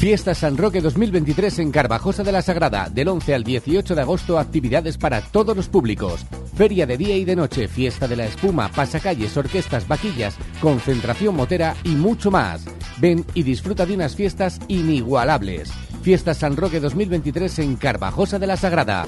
Fiesta San Roque 2023 en Carvajosa de la Sagrada, del 11 al 18 de agosto, actividades para todos los públicos Feria de día y de noche, fiesta de la espuma, pasacalles, orquestas, vaquillas, concentración motera y mucho más. Ven y disfruta de unas fiestas inigualables. Fiesta San Roque 2023 en Carvajosa de la Sagrada.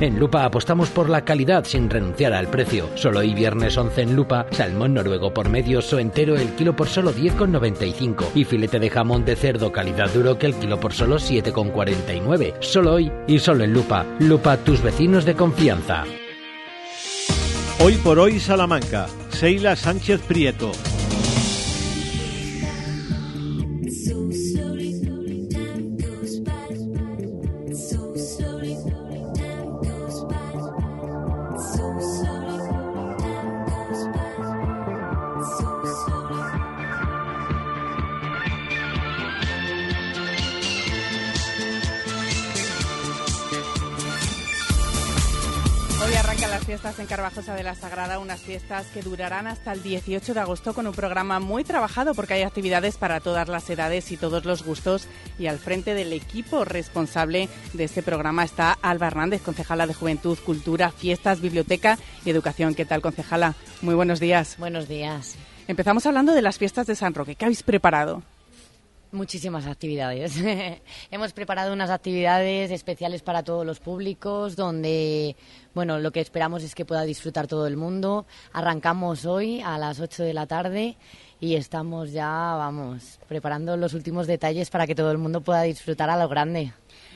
En Lupa apostamos por la calidad sin renunciar al precio. Solo hoy viernes 11 en Lupa, salmón noruego por medio o entero el kilo por solo 10,95 y filete de jamón de cerdo calidad duro que el kilo por solo 7,49. Solo hoy y solo en Lupa. Lupa, tus vecinos de confianza. Hoy por hoy Salamanca. Seila Sánchez Prieto. Fiestas en Carvajosa de la Sagrada, unas fiestas que durarán hasta el 18 de agosto con un programa muy trabajado porque hay actividades para todas las edades y todos los gustos. Y al frente del equipo responsable de este programa está Alba Hernández, concejala de Juventud, Cultura, Fiestas, Biblioteca y Educación. ¿Qué tal, concejala? Muy buenos días. Buenos días. Empezamos hablando de las fiestas de San Roque. ¿Qué habéis preparado? Muchísimas actividades. Hemos preparado unas actividades especiales para todos los públicos, donde, bueno, lo que esperamos es que pueda disfrutar todo el mundo. Arrancamos hoy a las 8 de la tarde y estamos ya, vamos, preparando los últimos detalles para que todo el mundo pueda disfrutar a lo grande.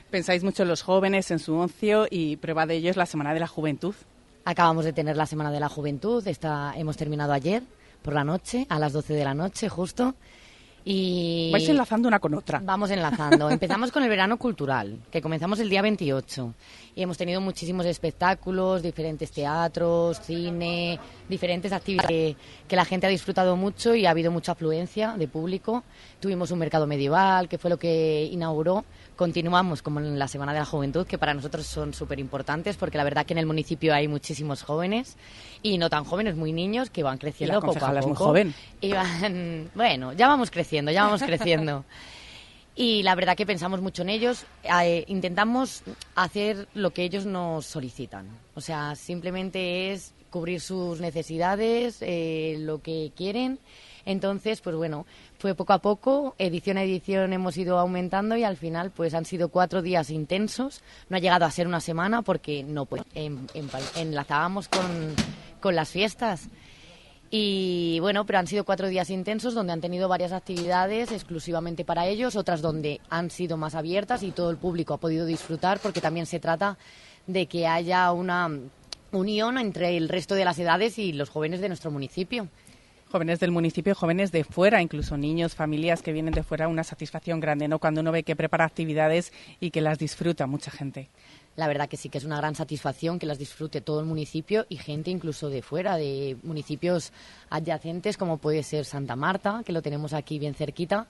Pensáis mucho en los jóvenes, en su ocio y prueba de ello es la Semana de la Juventud. Acabamos de tener la Semana de la Juventud, esta, hemos terminado ayer por la noche, a las 12 de la noche justo. Y Vais enlazando una con otra. Vamos enlazando. Empezamos con el verano cultural, que comenzamos el día 28. Y hemos tenido muchísimos espectáculos, diferentes teatros, cine, diferentes actividades que, que la gente ha disfrutado mucho y ha habido mucha afluencia de público. Tuvimos un mercado medieval, que fue lo que inauguró. Continuamos como en la Semana de la Juventud, que para nosotros son súper importantes, porque la verdad que en el municipio hay muchísimos jóvenes y no tan jóvenes, muy niños, que van creciendo Y la poco a concejala es muy poco. joven. Y van- bueno, ya vamos creciendo, ya vamos creciendo. Y la verdad que pensamos mucho en ellos. Eh, intentamos hacer lo que ellos nos solicitan. O sea, simplemente es cubrir sus necesidades, eh, lo que quieren. Entonces, pues bueno, fue poco a poco, edición a edición hemos ido aumentando y al final pues han sido cuatro días intensos. No ha llegado a ser una semana porque no pues, en- en- enlazábamos con, con las fiestas. Y bueno, pero han sido cuatro días intensos donde han tenido varias actividades exclusivamente para ellos, otras donde han sido más abiertas y todo el público ha podido disfrutar porque también se trata de que haya una unión entre el resto de las edades y los jóvenes de nuestro municipio. Jóvenes del municipio, jóvenes de fuera, incluso niños, familias que vienen de fuera, una satisfacción grande, ¿no? Cuando uno ve que prepara actividades y que las disfruta mucha gente. La verdad que sí que es una gran satisfacción que las disfrute todo el municipio y gente incluso de fuera, de municipios adyacentes como puede ser Santa Marta, que lo tenemos aquí bien cerquita,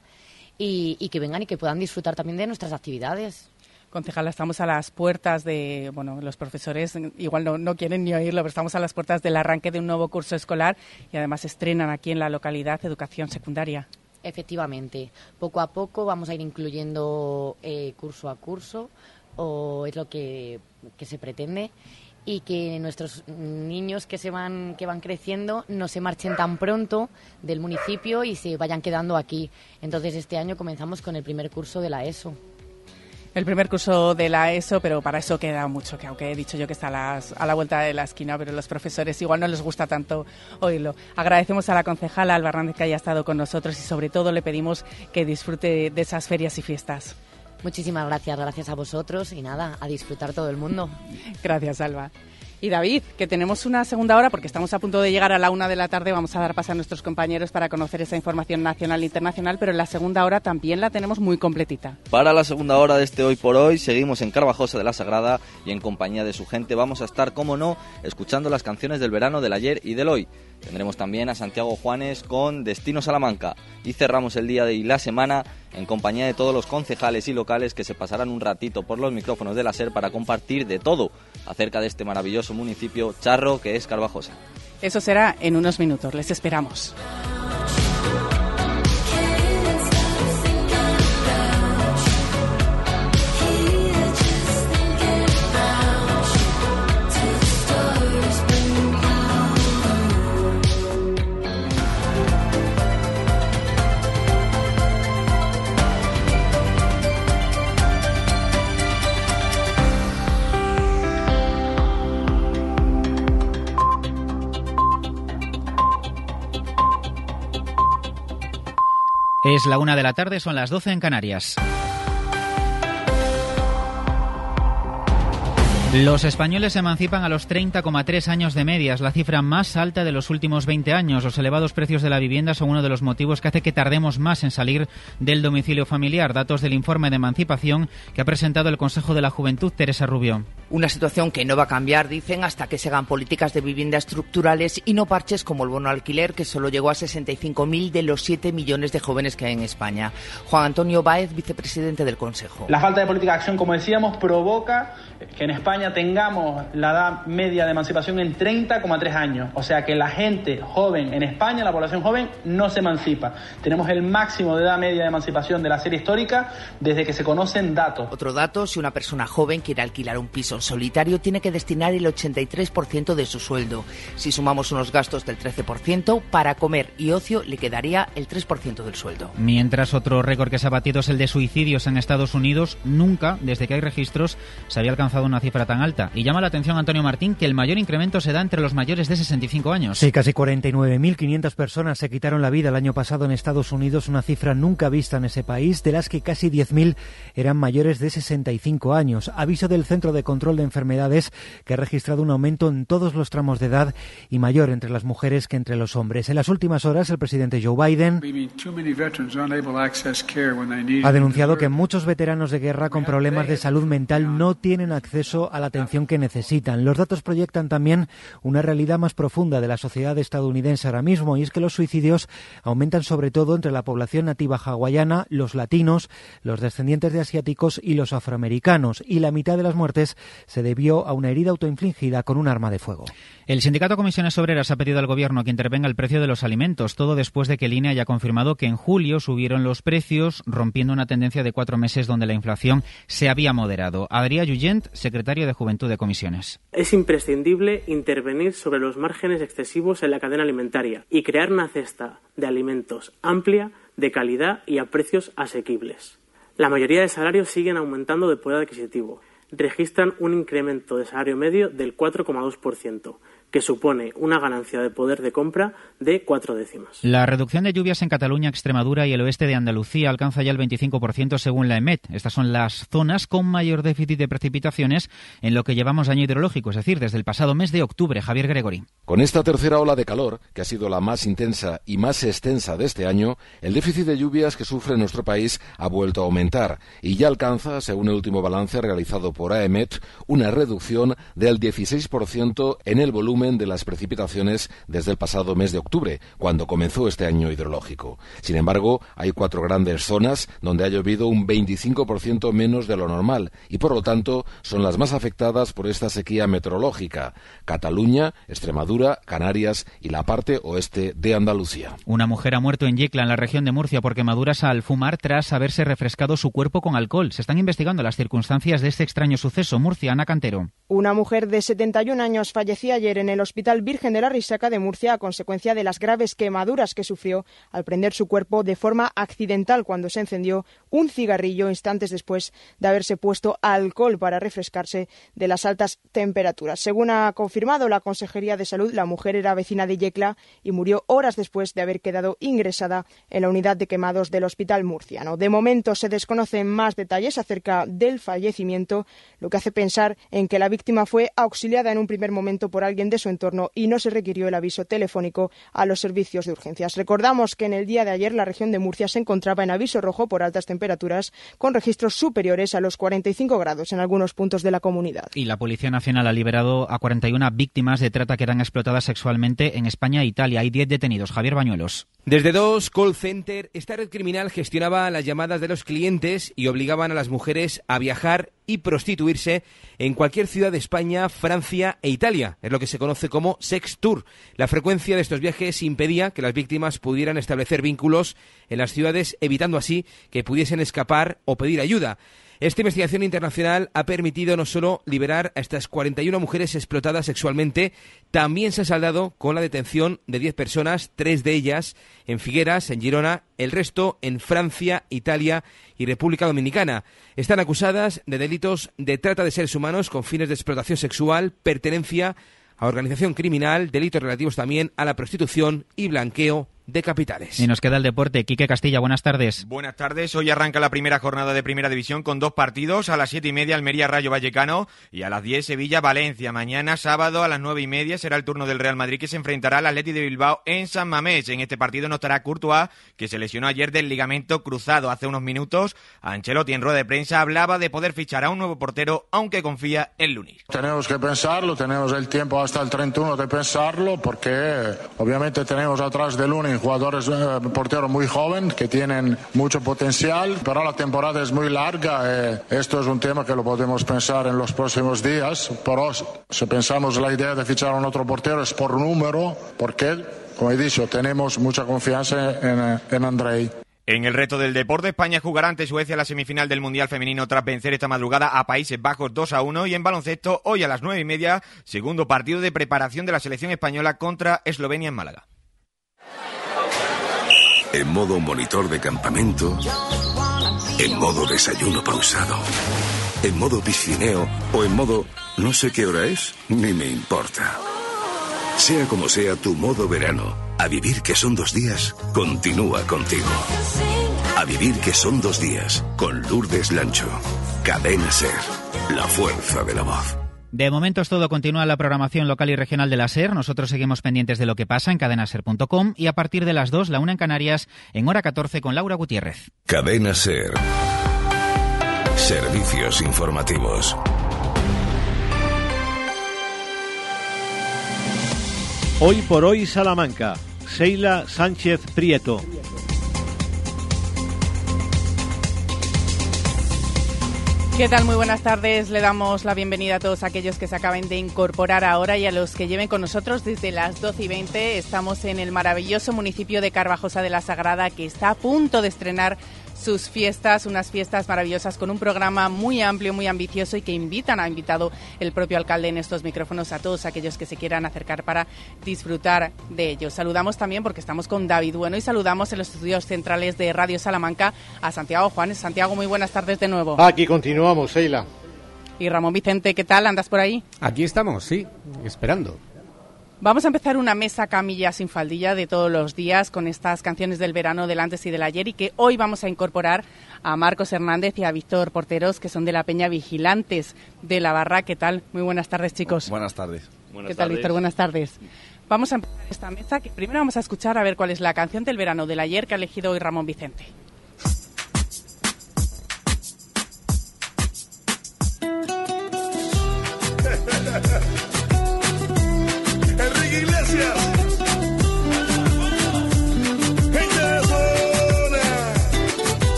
y, y que vengan y que puedan disfrutar también de nuestras actividades. Concejala, estamos a las puertas de, bueno, los profesores igual no, no quieren ni oírlo, pero estamos a las puertas del arranque de un nuevo curso escolar y además estrenan aquí en la localidad educación secundaria. Efectivamente, poco a poco vamos a ir incluyendo eh, curso a curso, o es lo que, que se pretende, y que nuestros niños que se van que van creciendo no se marchen tan pronto del municipio y se vayan quedando aquí. Entonces este año comenzamos con el primer curso de la ESO. El primer curso de la ESO, pero para eso queda mucho, que aunque he dicho yo que está a, las- a la vuelta de la esquina, pero los profesores igual no les gusta tanto oírlo. Agradecemos a la concejala Alba Hernández que haya estado con nosotros y sobre todo le pedimos que disfrute de esas ferias y fiestas. Muchísimas gracias, gracias a vosotros y nada, a disfrutar todo el mundo. Gracias, Alba. Y David, que tenemos una segunda hora porque estamos a punto de llegar a la una de la tarde. Vamos a dar paso a nuestros compañeros para conocer esa información nacional e internacional, pero la segunda hora también la tenemos muy completita. Para la segunda hora de este Hoy por Hoy seguimos en Carvajosa de la Sagrada y en compañía de su gente vamos a estar, como no, escuchando las canciones del verano, del ayer y del hoy. Tendremos también a Santiago Juanes con Destino Salamanca y cerramos el día de y la semana en compañía de todos los concejales y locales que se pasarán un ratito por los micrófonos de la SER para compartir de todo acerca de este maravilloso municipio charro que es Carvajosa. Eso será en unos minutos. Les esperamos. Es la una de la tarde, son las 12 en Canarias. Los españoles se emancipan a los 30,3 años de medias, la cifra más alta de los últimos 20 años. Los elevados precios de la vivienda son uno de los motivos que hace que tardemos más en salir del domicilio familiar. Datos del informe de emancipación que ha presentado el Consejo de la Juventud, Teresa Rubio. Una situación que no va a cambiar, dicen, hasta que se hagan políticas de vivienda estructurales y no parches como el bono alquiler, que solo llegó a 65.000 de los 7 millones de jóvenes que hay en España. Juan Antonio Báez, vicepresidente del Consejo. La falta de política de acción, como decíamos, provoca que en España tengamos la edad media de emancipación en 30,3 años. O sea que la gente joven en España, la población joven, no se emancipa. Tenemos el máximo de edad media de emancipación de la serie histórica desde que se conocen datos. Otro dato, si una persona joven quiere alquilar un piso solitario, tiene que destinar el 83% de su sueldo. Si sumamos unos gastos del 13%, para comer y ocio le quedaría el 3% del sueldo. Mientras otro récord que se ha batido es el de suicidios en Estados Unidos, nunca, desde que hay registros, se había alcanzado una cifra tan alta. Y llama la atención, Antonio Martín, que el mayor incremento se da entre los mayores de 65 años. Sí, casi 49.500 personas se quitaron la vida el año pasado en Estados Unidos, una cifra nunca vista en ese país, de las que casi 10.000 eran mayores de 65 años. Aviso del Centro de Control de Enfermedades que ha registrado un aumento en todos los tramos de edad y mayor entre las mujeres que entre los hombres. En las últimas horas, el presidente Joe Biden ha denunciado que muchos veteranos de guerra con problemas de salud mental no tienen acceso a la atención que necesitan. Los datos proyectan también una realidad más profunda de la sociedad estadounidense ahora mismo y es que los suicidios aumentan sobre todo entre la población nativa hawaiana, los latinos, los descendientes de asiáticos y los afroamericanos y la mitad de las muertes se debió a una herida autoinfligida con un arma de fuego. El sindicato Comisiones Obreras ha pedido al Gobierno que intervenga el precio de los alimentos, todo después de que el INE haya confirmado que en julio subieron los precios, rompiendo una tendencia de cuatro meses donde la inflación se había moderado. Adrià Secretario de Juventud de Comisiones. Es imprescindible intervenir sobre los márgenes excesivos en la cadena alimentaria y crear una cesta de alimentos amplia, de calidad y a precios asequibles. La mayoría de salarios siguen aumentando de poder adquisitivo. Registran un incremento de salario medio del 4,2% que supone una ganancia de poder de compra de cuatro décimas. La reducción de lluvias en Cataluña, Extremadura y el oeste de Andalucía alcanza ya el 25% según la EMET. Estas son las zonas con mayor déficit de precipitaciones en lo que llevamos año hidrológico, es decir, desde el pasado mes de octubre. Javier Gregory. Con esta tercera ola de calor, que ha sido la más intensa y más extensa de este año, el déficit de lluvias que sufre nuestro país ha vuelto a aumentar y ya alcanza, según el último balance realizado por AEMET, una reducción del 16% en el volumen de las precipitaciones desde el pasado mes de octubre, cuando comenzó este año hidrológico. Sin embargo, hay cuatro grandes zonas donde ha llovido un 25% menos de lo normal y, por lo tanto, son las más afectadas por esta sequía meteorológica. Cataluña, Extremadura, Canarias y la parte oeste de Andalucía. Una mujer ha muerto en Yecla, en la región de Murcia, por quemaduras al fumar tras haberse refrescado su cuerpo con alcohol. Se están investigando las circunstancias de este extraño suceso. Murcia, Ana Cantero. Una mujer de 71 años fallecía ayer en el Hospital Virgen de la Risaca de Murcia a consecuencia de las graves quemaduras que sufrió al prender su cuerpo de forma accidental cuando se encendió un cigarrillo instantes después de haberse puesto alcohol para refrescarse de las altas temperaturas. Según ha confirmado la Consejería de Salud, la mujer era vecina de Yecla y murió horas después de haber quedado ingresada en la unidad de quemados del Hospital Murciano. De momento se desconocen más detalles acerca del fallecimiento, lo que hace pensar en que la víctima fue auxiliada en un primer momento por alguien de su entorno y no se requirió el aviso telefónico a los servicios de urgencias. Recordamos que en el día de ayer la región de Murcia se encontraba en aviso rojo por altas temperaturas, con registros superiores a los 45 grados en algunos puntos de la comunidad. Y la Policía Nacional ha liberado a 41 víctimas de trata que eran explotadas sexualmente en España e Italia. Hay 10 detenidos. Javier Bañuelos. Desde dos call center, esta red criminal gestionaba las llamadas de los clientes y obligaban a las mujeres a viajar y prostituirse en cualquier ciudad de España, Francia e Italia. Es lo que se conoce como sex tour. La frecuencia de estos viajes impedía que las víctimas pudieran establecer vínculos en las ciudades, evitando así que pudiesen escapar o pedir ayuda. Esta investigación internacional ha permitido no solo liberar a estas 41 mujeres explotadas sexualmente, también se ha saldado con la detención de 10 personas, tres de ellas en Figueras, en Girona, el resto en Francia, Italia y República Dominicana. Están acusadas de delitos de trata de seres humanos con fines de explotación sexual, pertenencia a organización criminal, delitos relativos también a la prostitución y blanqueo de capitales. Y nos queda el deporte. Quique Castilla, buenas tardes. Buenas tardes. Hoy arranca la primera jornada de Primera División con dos partidos. A las siete y media Almería Rayo Vallecano y a las diez Sevilla Valencia. Mañana sábado a las nueve y media será el turno del Real Madrid que se enfrentará al Atleti de Bilbao en San Mamés. En este partido no estará Courtois, que se lesionó ayer del ligamento cruzado hace unos minutos. Ancelotti en rueda de prensa hablaba de poder fichar a un nuevo portero, aunque confía en Lunis. Tenemos que pensarlo, tenemos el tiempo hasta el 31 de pensarlo, porque obviamente tenemos atrás de Jugadores, eh, porteros muy jóvenes que tienen mucho potencial, pero la temporada es muy larga. Eh, esto es un tema que lo podemos pensar en los próximos días, pero si pensamos la idea de fichar a un otro portero es por número, porque, como he dicho, tenemos mucha confianza en, en Andrei. En el reto del deporte, España jugará ante Suecia la semifinal del Mundial Femenino tras vencer esta madrugada a Países Bajos 2 a 1 y en baloncesto hoy a las nueve y media, segundo partido de preparación de la selección española contra Eslovenia en Málaga. En modo monitor de campamento, en modo desayuno pausado, en modo piscineo o en modo no sé qué hora es, ni me importa. Sea como sea tu modo verano, a vivir que son dos días, continúa contigo. A vivir que son dos días, con Lourdes Lancho. Cadena Ser, la fuerza de la voz. De momento es todo. Continúa la programación local y regional de la SER. Nosotros seguimos pendientes de lo que pasa en cadenaser.com y a partir de las 2, la una en Canarias, en hora 14 con Laura Gutiérrez. Cadena Ser. Servicios informativos. Hoy por hoy Salamanca. Seila Sánchez Prieto. ¿Qué tal? Muy buenas tardes. Le damos la bienvenida a todos aquellos que se acaben de incorporar ahora y a los que lleven con nosotros desde las 12 y 20. Estamos en el maravilloso municipio de Carvajosa de la Sagrada que está a punto de estrenar sus fiestas, unas fiestas maravillosas con un programa muy amplio, muy ambicioso y que invitan, ha invitado el propio alcalde en estos micrófonos a todos aquellos que se quieran acercar para disfrutar de ellos. Saludamos también porque estamos con David Bueno y saludamos en los estudios centrales de Radio Salamanca a Santiago Juanes. Santiago, muy buenas tardes de nuevo. Aquí continuamos, Sheila. Y Ramón Vicente, ¿qué tal? ¿Andas por ahí? Aquí estamos, sí, esperando. Vamos a empezar una mesa camilla sin faldilla de todos los días con estas canciones del verano del antes y del ayer y que hoy vamos a incorporar a Marcos Hernández y a Víctor Porteros que son de la Peña Vigilantes de la Barra. ¿Qué tal? Muy buenas tardes chicos. Buenas tardes. ¿Qué tal Víctor? Buenas tardes. Vamos a empezar esta mesa que primero vamos a escuchar a ver cuál es la canción del verano del ayer que ha elegido hoy Ramón Vicente.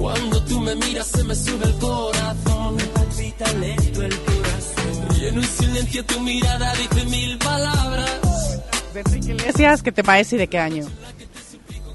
Cuando tú me miras se me sube el corazón. Me palpita lento el. Y en un silencio tu mirada dice mil palabras. De Enrique Iglesias, ¿qué te parece y de qué año?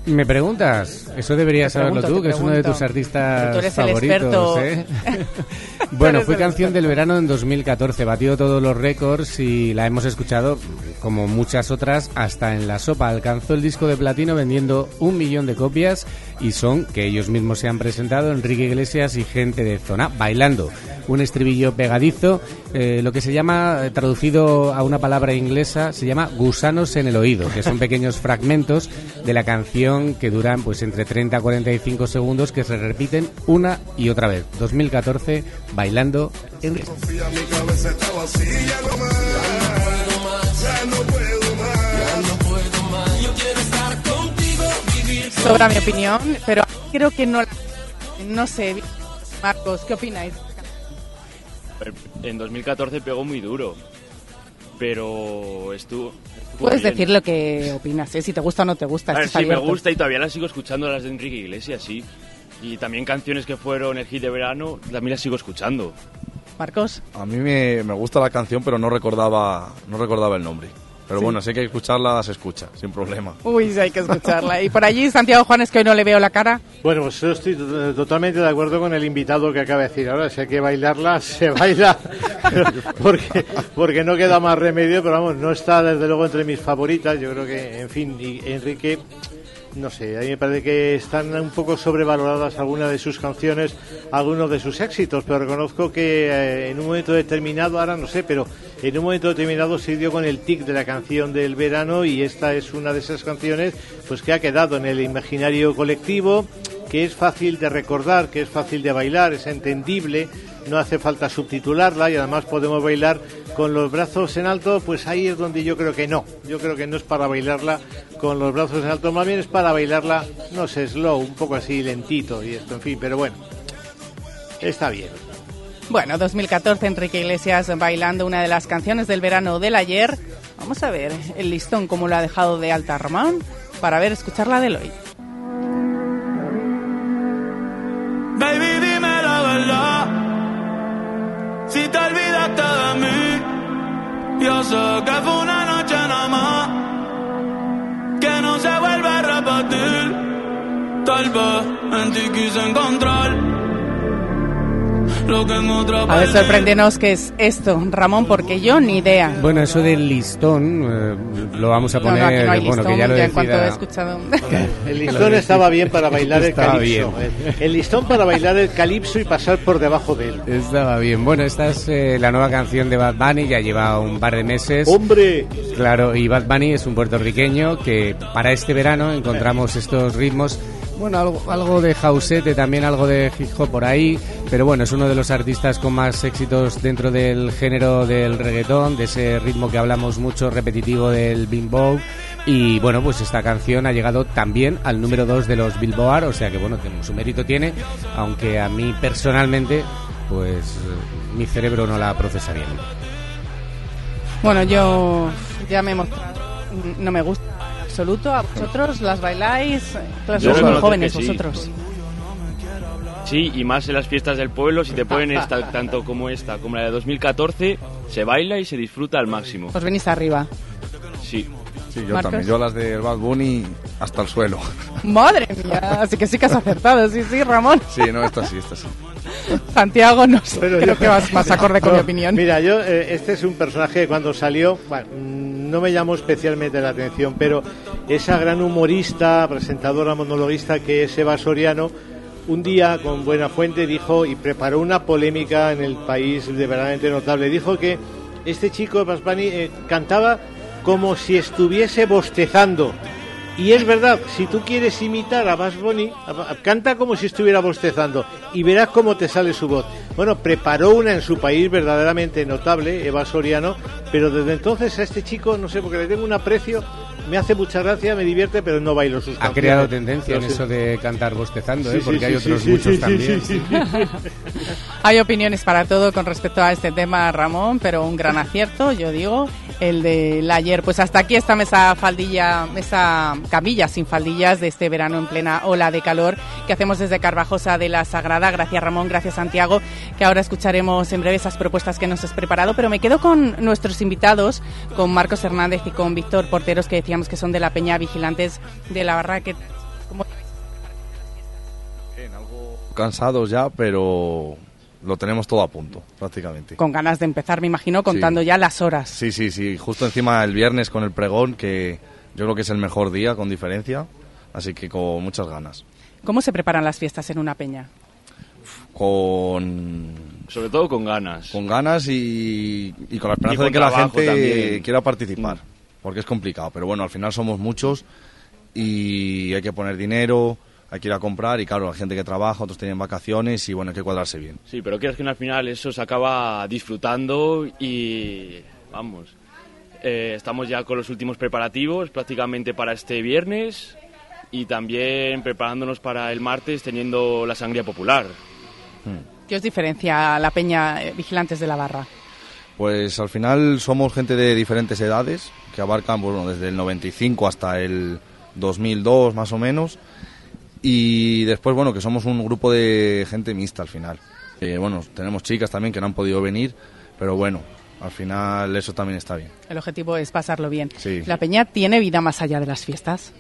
Me preguntas, eso deberías saberlo tú, que es uno de tus artistas Tú eres el favoritos. experto. ¿eh? bueno, fue canción del verano en 2014, batió todos los récords y la hemos escuchado, como muchas otras, hasta en la sopa. Alcanzó el disco de platino vendiendo un millón de copias y son, que ellos mismos se han presentado, Enrique Iglesias y gente de zona, bailando. Un estribillo pegadizo, eh, lo que se llama, eh, traducido a una palabra inglesa, se llama gusanos en el oído, que son pequeños fragmentos de la canción que duran pues entre 30 a 45 segundos que se repiten una y otra vez. 2014, bailando vivir Sobra mi opinión, pero creo que no la... No sé, Marcos, ¿qué opináis? En 2014 pegó muy duro, pero estuvo... estuvo Puedes bien. decir lo que opinas, ¿eh? si te gusta o no te gusta. A ver, sí, me gusta y todavía las sigo escuchando, las de Enrique Iglesias, sí. Y también canciones que fueron el hit de verano, también las sigo escuchando. Marcos. A mí me, me gusta la canción, pero no recordaba, no recordaba el nombre. Pero bueno, si hay que escucharla, se escucha, sin problema. Uy, sí, hay que escucharla. Y por allí, Santiago Juanes, que hoy no le veo la cara. Bueno, pues yo estoy to- totalmente de acuerdo con el invitado que acaba de decir. Ahora, si hay que bailarla, se baila. porque, porque no queda más remedio, pero vamos, no está desde luego entre mis favoritas. Yo creo que, en fin, y Enrique, no sé, a mí me parece que están un poco sobrevaloradas algunas de sus canciones, algunos de sus éxitos, pero reconozco que eh, en un momento determinado, ahora no sé, pero en un momento determinado se dio con el tic de la canción del verano y esta es una de esas canciones pues que ha quedado en el imaginario colectivo, que es fácil de recordar, que es fácil de bailar, es entendible, no hace falta subtitularla y además podemos bailar con los brazos en alto, pues ahí es donde yo creo que no. Yo creo que no es para bailarla con los brazos en alto, más bien es para bailarla, no sé, slow, un poco así lentito y esto, en fin, pero bueno, está bien. Bueno, 2014, Enrique Iglesias bailando una de las canciones del verano del ayer. Vamos a ver el listón cómo lo ha dejado de alta Román para ver, escucharla de hoy. Baby, dime la verdad. Si te olvidaste de mí, yo sé que fue una noche nada más. Que no se vuelve a repetir. Tal vez en ti quise encontrar A ver, sorpréndenos qué es esto, Ramón, porque yo ni idea. Bueno, eso del listón eh, lo vamos a No, no, poner, aquí no hay bueno, listón, que ya lo ya en cuanto he decida- escuchado. El listón estaba bien para bailar el calipso. bien. El, el listón para bailar el calipso y pasar por debajo de él. Estaba bien. Bueno, esta es eh, la nueva canción de Bad Bunny, ya lleva un par de meses. ¡Hombre! Claro, y Bad Bunny es un puertorriqueño que para este verano encontramos estos ritmos, bueno, algo, algo de jausete, también algo de hip hop por ahí, pero bueno, es uno de los artistas con más éxitos dentro del género del reggaetón, de ese ritmo que hablamos mucho, repetitivo del bimbo. Y bueno, pues esta canción ha llegado también al número 2 de los Billboard, o sea que bueno, su mérito tiene, aunque a mí personalmente, pues mi cerebro no la procesa bien. Bueno, yo ya me he mostrado. No me gusta absoluto. ¿A vosotros las bailáis? Claro, sois muy jóvenes sí. vosotros. Sí, y más en las fiestas del pueblo, si te ponen esta, tanto como esta, como la de 2014, se baila y se disfruta al máximo. Os venís arriba. Sí. Sí, yo Marcos. también. Yo las de Bad Bunny hasta el suelo. Madre mía, así que sí que has acertado, sí, sí, Ramón. Sí, no, esta sí, esta sí. Santiago, no sé, Pero creo yo- que vas más acorde con No, mi opinión. Mira, yo, eh, este es un personaje que cuando salió, bueno, no me llamó especialmente la atención, pero esa gran humorista, presentadora, monologuista que es Eva Soriano, un día con buena fuente dijo y preparó una polémica en el país de verdaderamente notable. Dijo que este chico, Bunny, eh, cantaba como si estuviese bostezando. Y es verdad, si tú quieres imitar a Bad Bunny, canta como si estuviera bostezando y verás cómo te sale su voz. Bueno, preparó una en su país verdaderamente notable, Eva Soriano, pero desde entonces a este chico, no sé, porque le tengo un aprecio, me hace mucha gracia, me divierte, pero no bailo sus Ha canciones. creado tendencia en eso de cantar bostezando, Sí, ¿eh? porque sí, hay otros sí, muchos sí, también. sí, sí, sí. Hay opiniones para todo con respecto a este tema, Ramón, pero un gran acierto, yo digo, el del ayer. Pues hasta aquí esta mesa faldilla, mesa camilla sin faldillas de este verano en plena ola de calor que hacemos desde Carvajosa de la Sagrada. Gracias Ramón, gracias Santiago, que ahora escucharemos en breve esas propuestas que nos has preparado. Pero me quedo con nuestros invitados, con Marcos Hernández y con Víctor Porteros, que decíamos que son de la Peña Vigilantes de la Barra. Que, ¿cómo Cansados ya, pero lo tenemos todo a punto, prácticamente. con ganas de empezar, me imagino, contando ya las horas. Sí, sí, sí. Justo encima el viernes con el pregón, que yo creo que es el mejor día, con diferencia. Así que con muchas ganas. ¿Cómo se preparan las fiestas en una peña? Con... Sobre todo con ganas. Con ganas y, y con la esperanza con de que la gente también. quiera participar. Porque es complicado. Pero bueno, al final somos muchos y hay que poner dinero, hay que ir a comprar. Y claro, hay gente que trabaja, otros tienen vacaciones y bueno, hay que cuadrarse bien. Sí, pero quieres que al final eso se acaba disfrutando y vamos. eh, estamos ya con los últimos preparativos prácticamente para este viernes y también preparándonos para el martes teniendo la sangría popular. ¿Qué os diferencia a la peña eh, Vigilantes de la Barra? Pues al final somos gente de diferentes edades, que abarcan bueno, desde el 95 hasta el 2002 más o menos. Y después, bueno, que somos un grupo de gente mixta al final. Eh, bueno, tenemos chicas también que no han podido venir, pero bueno, al final eso también está bien. El objetivo es pasarlo bien. Sí. ¿La peña tiene vida más allá de las fiestas?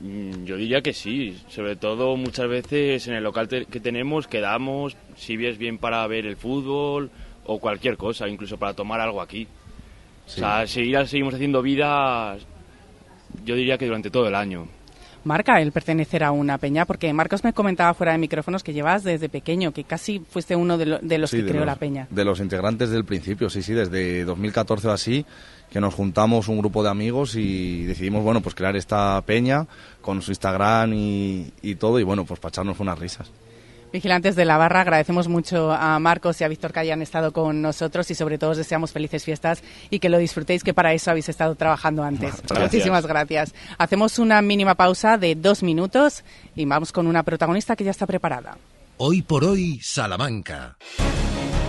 Mm, Yo diría que sí, sobre todo muchas veces en el local te- que tenemos quedamos, si es bien para ver el fútbol o cualquier cosa, incluso para tomar algo aquí. Sí. O sea, seguir, seguimos haciendo vida, yo diría que durante todo el año. Marca el pertenecer a una peña, porque Marcos me comentaba fuera de micrófonos que llevas desde pequeño, que casi fuiste uno de, lo- de los Sí, que de creó los- la peña. De los integrantes del principio, sí, sí, desde 2014 o así, que nos juntamos un grupo de amigos y decidimos, bueno, pues crear esta peña con su Instagram y, y todo, y bueno, pues para echarnos unas risas. Vigilantes de la Barra, agradecemos mucho a Marcos y a Víctor que hayan estado con nosotros y sobre todo os deseamos felices fiestas y que lo disfrutéis, que para eso habéis estado trabajando antes. Gracias. Muchísimas gracias. Hacemos una mínima pausa de dos minutos y vamos con una protagonista que ya está preparada. Hoy por hoy, Salamanca.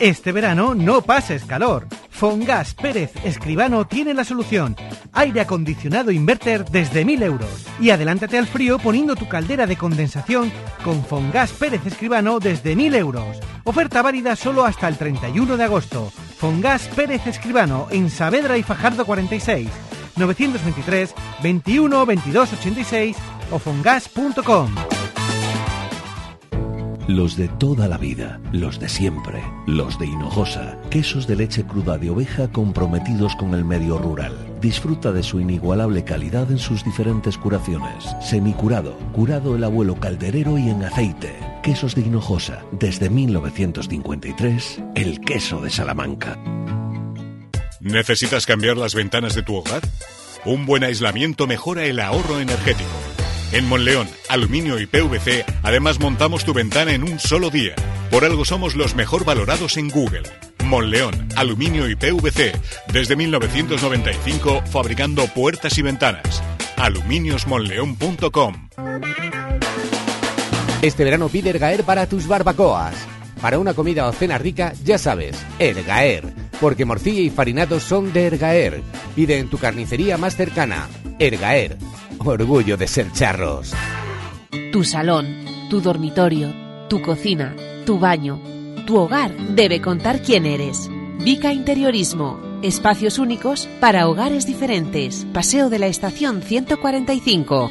Este verano no pases calor. Fongas Pérez Escribano tiene la solución. Aire acondicionado inverter desde 1000 euros. Y adelántate al frío poniendo tu caldera de condensación con Fongas Pérez Escribano desde 1000 euros. Oferta válida solo hasta el 31 de agosto. Fongas Pérez Escribano en Saavedra y Fajardo 46. 923 21 22 86 o fongas.com. Los de toda la vida, los de siempre, los de Hinojosa, quesos de leche cruda de oveja comprometidos con el medio rural. Disfruta de su inigualable calidad en sus diferentes curaciones. Semicurado, curado el abuelo calderero y en aceite. Quesos de Hinojosa, desde 1953, el queso de Salamanca. ¿Necesitas cambiar las ventanas de tu hogar? Un buen aislamiento mejora el ahorro energético. En Monleón, Aluminio y PVC, además montamos tu ventana en un solo día. Por algo somos los mejor valorados en Google. Monleón, Aluminio y PVC, desde 1995 fabricando puertas y ventanas. aluminiosmonleón.com Este verano pide Ergaer para tus barbacoas. Para una comida o cena rica, ya sabes, Ergaer. Porque morcilla y farinado son de Ergaer. Pide en tu carnicería más cercana. Ergaer. Orgullo de ser charros. Tu salón, tu dormitorio, tu cocina, tu baño, tu hogar debe contar quién eres. Vica Interiorismo. Espacios únicos para hogares diferentes. Paseo de la Estación 145.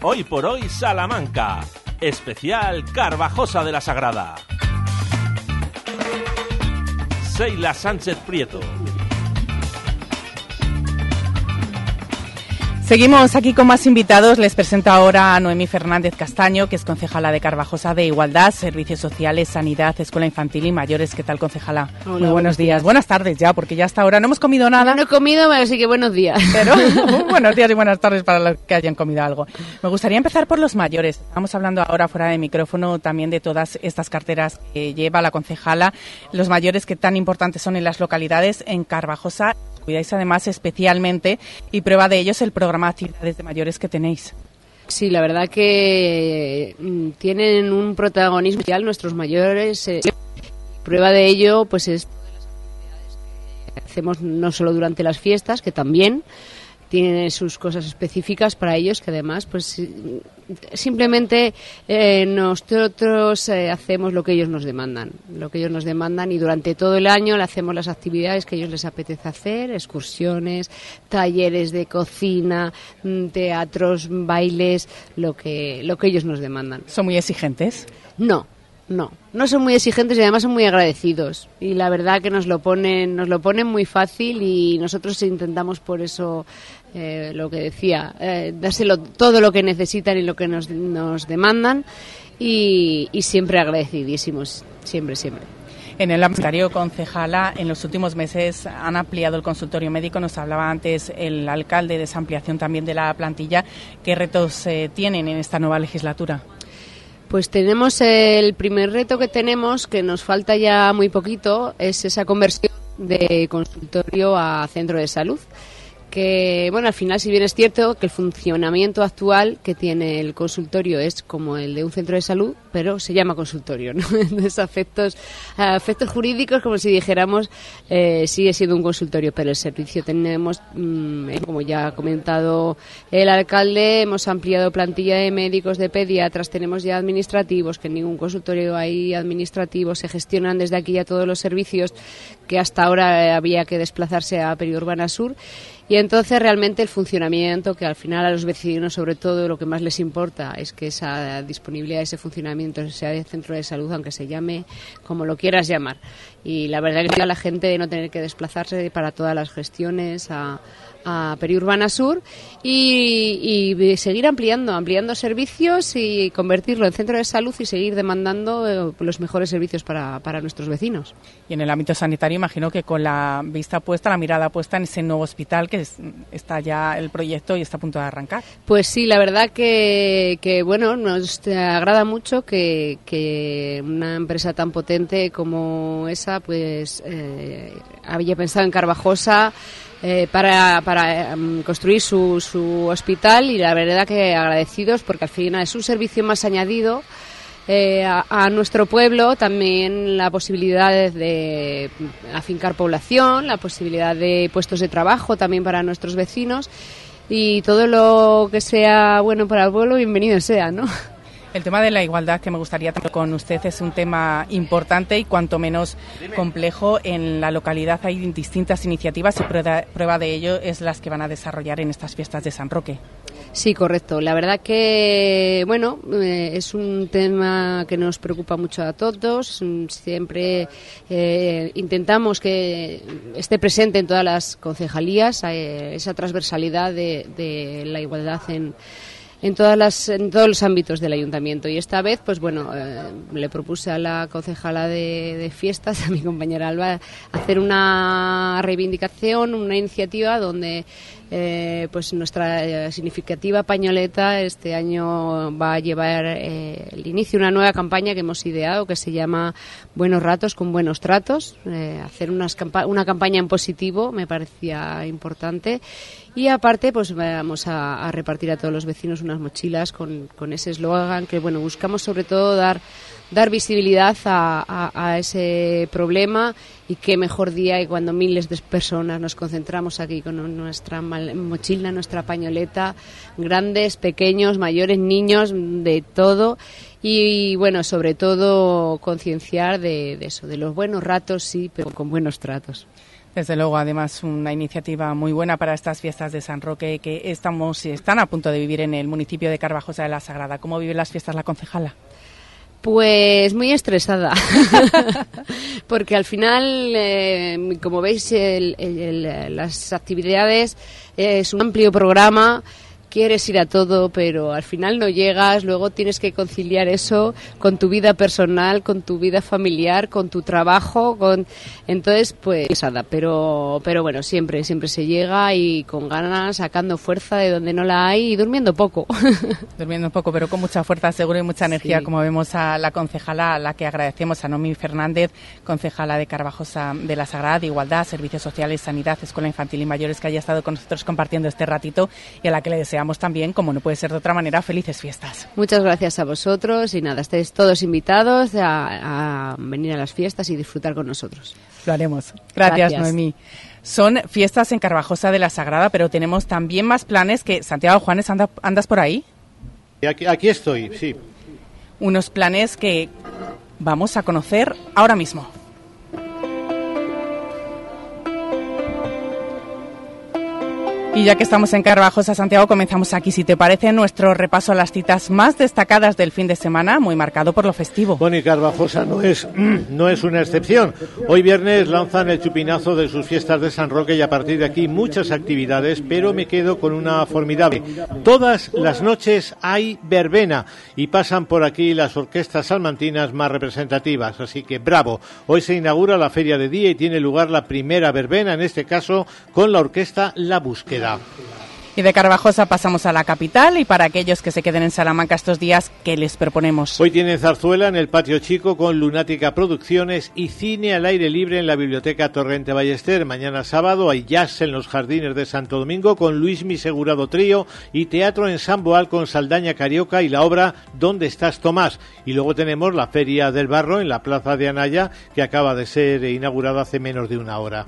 Hoy por hoy Salamanca. Especial Carvajosa de la Sagrada. Seila Sánchez Prieto. Seguimos aquí con más invitados. Les presento ahora a Noemí Fernández Castaño, que es concejala de Carvajosa de Igualdad, Servicios Sociales, Sanidad, Escuela Infantil y Mayores. ¿Qué tal, concejala? Hola, Muy buenos buenos días. Buenas tardes ya, porque ya hasta ahora no hemos comido nada. No he comido, así que buenos días. Pero buenos días y buenas tardes para los que hayan comido algo. Me gustaría empezar por los mayores. Estamos hablando ahora fuera de micrófono también de todas estas carteras que lleva la concejala. Los mayores que tan importantes son en las localidades. En Carvajosa cuidáis además especialmente y prueba de ello es el programa de actividades de mayores que tenéis. Sí, la verdad que mm, tienen un protagonismo especial nuestros mayores. eh, prueba de ello, pues es hacemos no solo durante las fiestas, que también, tiene sus cosas específicas para ellos que además pues simplemente eh, nosotros eh, hacemos lo que ellos nos demandan, lo que ellos nos demandan y durante todo el año le hacemos las actividades que ellos les apetece hacer, excursiones, talleres de cocina, mm, teatros, bailes, lo que lo que ellos nos demandan. ¿Son muy exigentes? No, no, no son muy exigentes y además son muy agradecidos. Y la verdad que nos lo ponen, nos lo ponen muy fácil y nosotros intentamos por eso eh, lo que decía, eh, dárselo todo lo que necesitan y lo que nos, nos demandan y, y siempre agradecidísimos, siempre, siempre. En el Ministerio Concejala, en los últimos meses han ampliado el consultorio médico. Nos hablaba antes el alcalde de esa ampliación también de la plantilla. ¿Qué retos eh, tienen en esta nueva legislatura? Pues tenemos el primer reto que tenemos, que nos falta ya muy poquito, es esa conversión de consultorio a centro de salud que, bueno, al final, si bien es cierto que el funcionamiento actual que tiene el consultorio es como el de un centro de salud, pero se llama consultorio, ¿no? Entonces, afectos, afectos jurídicos, como si dijéramos, eh, sigue siendo un consultorio, pero el servicio tenemos, mm, como ya ha comentado el alcalde, hemos ampliado plantilla de médicos, de pediatras, tenemos ya administrativos, que en ningún consultorio hay administrativos, se gestionan desde aquí ya todos los servicios que hasta ahora había que desplazarse a Periurbana Sur y entonces realmente el funcionamiento, que al final a los vecinos sobre todo lo que más les importa es que esa disponibilidad, ese funcionamiento sea de centro de salud, aunque se llame como lo quieras llamar. Y la verdad que a la gente de no tener que desplazarse para todas las gestiones a, a Periurbana Sur y, y, seguir ampliando, ampliando servicios y convertirlo en centro de salud y seguir demandando eh, los mejores servicios para, para, nuestros vecinos. Y en el ámbito sanitario imagino que con la vista puesta, la mirada puesta en ese nuevo hospital que es, está ya el proyecto y está a punto de arrancar. Pues sí, la verdad que, que bueno, nos agrada mucho que, que, una empresa tan potente como esa pues eh, había pensado en Carvajosa eh, para, para um, construir su, su hospital y la verdad que agradecidos porque al final es un servicio más añadido. Eh, a, a, nuestro pueblo también la posibilidad de, afincar población, la posibilidad de puestos de trabajo también para nuestros vecinos y todo lo que sea bueno para el pueblo, bienvenido sea, ¿no? El tema de la igualdad que me gustaría tratar con usted es un tema importante y cuanto menos complejo. En la localidad hay distintas iniciativas y prueba, prueba de ello es las que van a desarrollar en estas fiestas de San Roque. Sí, correcto. La verdad que, bueno, eh, es un tema que nos preocupa mucho a todos. Siempre eh, intentamos que esté presente en todas las concejalías eh, esa transversalidad de, de la igualdad en en todas las en todos los ámbitos del ayuntamiento. Y esta vez pues bueno eh, le propuse a la concejala de, de, fiestas a mi compañera Alba hacer una reivindicación una iniciativa donde eh, pues nuestra eh, significativa pañoleta este año va a llevar eh, el inicio de una nueva campaña que hemos ideado que se llama Buenos Ratos con Buenos Tratos. Eh, hacer unas campa una campaña en positivo me parecía importante. Y aparte, pues vamos a, a repartir a todos los vecinos unas mochilas con, con ese eslogan que, bueno, buscamos sobre todo dar dar visibilidad a, ese problema y qué mejor día y cuando miles de personas nos concentramos aquí con nuestra mochila, nuestra pañoleta, grandes, pequeños, mayores, niños, de todo. Y, bueno, sobre todo concienciar de, eso, de los buenos ratos, sí, pero con buenos tratos. Desde luego, además, una iniciativa muy buena para estas fiestas de San Roque que estamos están a punto de vivir en el municipio de Carvajosa de la Sagrada. ¿Cómo viven las fiestas la concejala? Pues muy estresada, porque al final, eh, como veis, el, el, las actividades es un amplio programa quieres ir a todo, pero al final no llegas, luego tienes que conciliar eso con tu vida personal, con tu vida familiar, con tu trabajo, con entonces pues nada, pero pero bueno, siempre siempre se llega y con ganas, sacando fuerza de donde no la hay y durmiendo poco. durmiendo poco, pero con mucha fuerza, seguro y mucha energía, sí. como vemos a la concejala a la que agradecemos a Nomi Fernández, concejala de Carvajosa de la Sagrada de Igualdad, Servicios Sociales, Sanidad, Escuela Infantil y Mayores que haya estado con nosotros compartiendo este ratito y a la que le deseamos deseamos también, como no puede ser de otra manera, felices fiestas. Muchas gracias a vosotros y nada, estáis todos invitados a, a venir a las fiestas y disfrutar con nosotros. Lo haremos. Gracias, Gracias. Noemí. Son fiestas en Carvajosa de la Sagrada, pero tenemos también más planes que Santiago Juanes anda- andas por ahí. Aquí, aquí estoy, sí. Unos planes que vamos a conocer ahora mismo. Y ya que estamos en Carvajosa, Santiago, comenzamos aquí, si te parece, nuestro repaso a las citas más destacadas del fin de semana, muy marcado por lo festivo. Bueno, y Carvajosa no es, no es una excepción. Hoy viernes lanzan el chupinazo de sus fiestas de San Roque y a partir de aquí muchas actividades, pero me quedo con una formidable. Todas las noches hay verbena y pasan por aquí las orquestas salmantinas más representativas, así que bravo. Hoy se inaugura la feria de día y tiene lugar la primera verbena, en este caso con la orquesta La Búsqueda. Y de Carvajosa pasamos a la capital y para aquellos que se queden en Salamanca estos días, ¿qué les proponemos? Hoy tienen zarzuela en el Patio Chico con Lunática Producciones y cine al aire libre en la Biblioteca Torrente Ballester. Mañana sábado hay jazz en los jardines de Santo Domingo con Luis Mi Segurado Trío y teatro en San Boal con Saldaña Carioca y la obra ¿Dónde estás Tomás? Y luego tenemos la Feria del Barro en la Plaza de Anaya que acaba de ser inaugurada hace menos de una hora.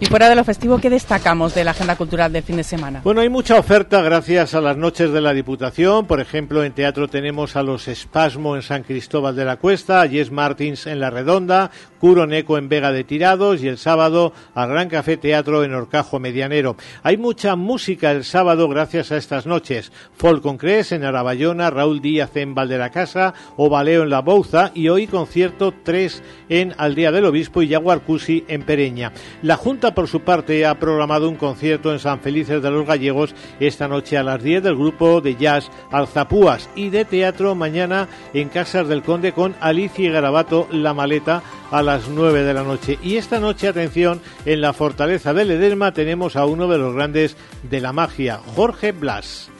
Y fuera de lo festivo, ¿qué destacamos de la agenda cultural del fin de semana? Bueno, hay mucha oferta gracias a las noches de la Diputación. Por ejemplo, en teatro tenemos a los Espasmo en San Cristóbal de la Cuesta, a Yes Martins en La Redonda, Curo Neco en Vega de Tirados y el sábado al Gran Café Teatro en Orcajo Medianero. Hay mucha música el sábado gracias a estas noches. Folk Concres en Arabayona, Raúl Díaz en Valderacasa, Ovaleo en La Bouza y hoy concierto 3 en Aldea del Obispo y Yaguarcusi en Pereña. La Junta, por su parte, ha programado un concierto en San Felices de los Gallegos esta noche a las 10 del grupo de jazz Alzapúas y de teatro mañana en Casas del Conde con Alicia Garabato La Maleta a las 9 de la noche. Y esta noche, atención, en la Fortaleza del Ederma tenemos a uno de los grandes de la magia, Jorge Blas.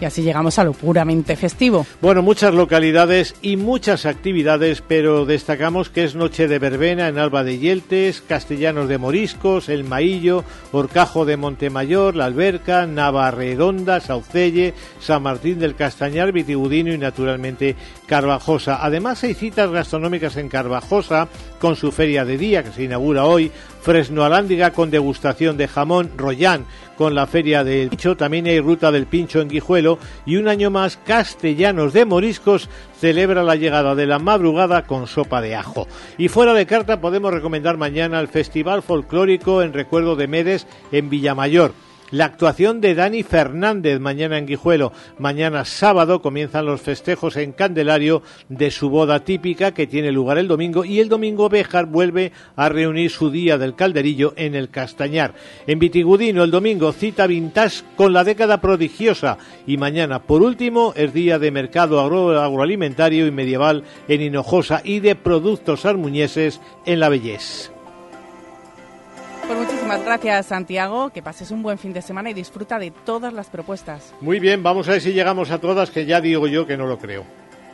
Y así llegamos a lo puramente festivo. Bueno, muchas localidades y muchas actividades, pero destacamos que es noche de verbena en Alba de Yeltes, Castellanos de Moriscos, El Maillo, Orcajo de Montemayor, La Alberca, Navarredonda, Saucelle, San Martín del Castañar, Vitigudino y naturalmente Carvajosa. Además hay citas gastronómicas en Carvajosa con su feria de día que se inaugura hoy, Fresno Alándiga con degustación de jamón, Rollán con la feria del pincho, también hay ruta del pincho en Guijuelo y un año más Castellanos de Moriscos celebra la llegada de la madrugada con sopa de ajo. Y fuera de carta podemos recomendar mañana el Festival Folclórico en recuerdo de Medes en Villamayor. La actuación de Dani Fernández mañana en Guijuelo. Mañana sábado comienzan los festejos en Candelario de su boda típica que tiene lugar el domingo y el domingo Béjar vuelve a reunir su día del calderillo en el Castañar. En Vitigudino el domingo cita vintage con la década prodigiosa y mañana por último es día de mercado agro- agroalimentario y medieval en Hinojosa y de productos armuñeses en La Bellés. Pues muchísimas gracias, Santiago. Que pases un buen fin de semana y disfruta de todas las propuestas. Muy bien, vamos a ver si llegamos a todas, que ya digo yo que no lo creo.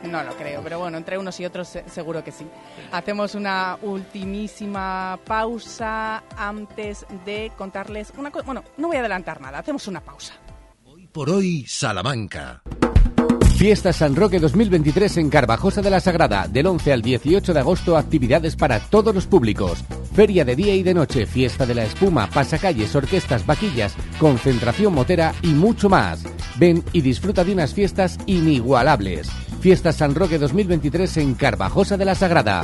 No lo creo, pero bueno, entre unos y otros se- seguro que sí. Hacemos una ultimísima pausa antes de contarles una cosa. Bueno, no voy a adelantar nada, hacemos una pausa. Por hoy, Salamanca. Fiesta San Roque 2023 en Carvajosa de la Sagrada, del 11 al 18 de agosto, actividades para todos los públicos. Feria de día y de noche, fiesta de la espuma, pasacalles, orquestas, vaquillas, concentración motera y mucho más. Ven y disfruta de unas fiestas inigualables. Fiesta San Roque 2023 en Carvajosa de la Sagrada.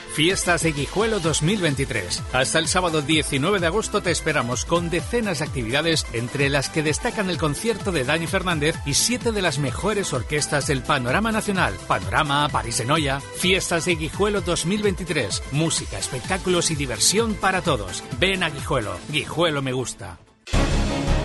Fiestas de Guijuelo 2023. Hasta el sábado 19 de agosto te esperamos con decenas de actividades, entre las que destacan el concierto de Dani Fernández y siete de las mejores orquestas del panorama nacional. Panorama, París de Noia. Fiestas de Guijuelo 2023. Música, espectáculos y diversión para todos. Ven a Guijuelo. Guijuelo me gusta.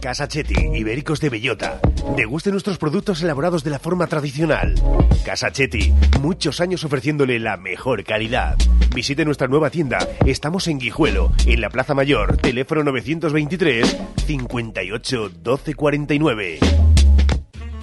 Casa Chetti, Ibéricos de Bellota. Deguste nuestros productos elaborados de la forma tradicional. Casa Chetti, muchos años ofreciéndole la mejor calidad. Visite nuestra nueva tienda. Estamos en Guijuelo, en la Plaza Mayor. Teléfono 923 58 12 49.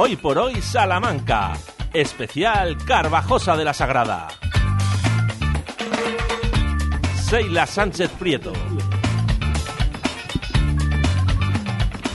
Hoy por hoy Salamanca. Especial Carvajosa de la Sagrada. Seila Sánchez Prieto.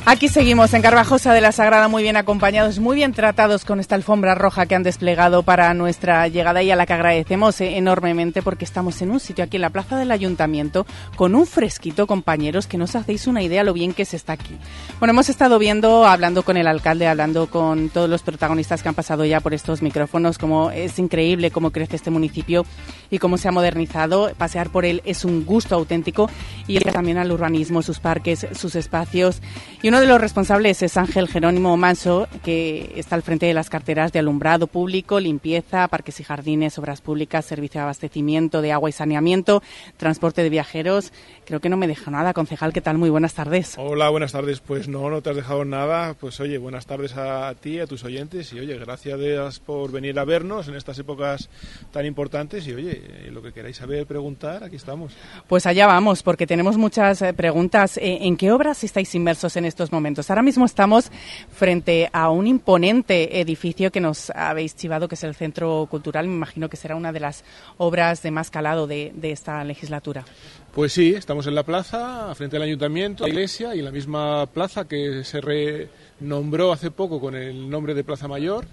Aquí seguimos en Carvajosa de la Sagrada, muy bien acompañados, muy bien tratados con esta alfombra roja que han desplegado para nuestra llegada y a la que agradecemos eh, enormemente porque estamos en un sitio aquí en la plaza del Ayuntamiento con un fresquito, compañeros, que no os hacéis una idea lo bien que se está aquí. Bueno, hemos estado viendo, hablando con el alcalde, hablando con todos los protagonistas que han pasado ya por estos micrófonos, cómo es increíble cómo crece este municipio y cómo se ha modernizado. Pasear por él es un gusto auténtico y también al urbanismo, sus parques, sus espacios. Y uno de los responsables es Ángel Jerónimo Manso, que está al frente de las carteras de alumbrado público, limpieza, parques y jardines, obras públicas, servicio de abastecimiento de agua y saneamiento, transporte de viajeros. Creo que no me deja nada. Concejal, ¿qué tal? Muy buenas tardes. Hola, buenas tardes. Pues no, no te has dejado nada. Pues oye, buenas tardes a ti, a tus oyentes y oye, gracias por venir a vernos en estas épocas tan importantes y oye, lo que queráis saber, preguntar, aquí estamos. Pues allá vamos, porque tenemos muchas eh, preguntas. Eh, ¿En qué obras estáis inmersos en estos momentos? Ahora mismo estamos frente a un imponente edificio que nos habéis chivado, que es el Centro Cultural. Me imagino que será una de las obras de más calado de, de esta legislatura. Pues sí, estamos en la plaza, frente al ayuntamiento, la iglesia y la misma plaza que se renombró hace poco con el nombre de Plaza Mayor,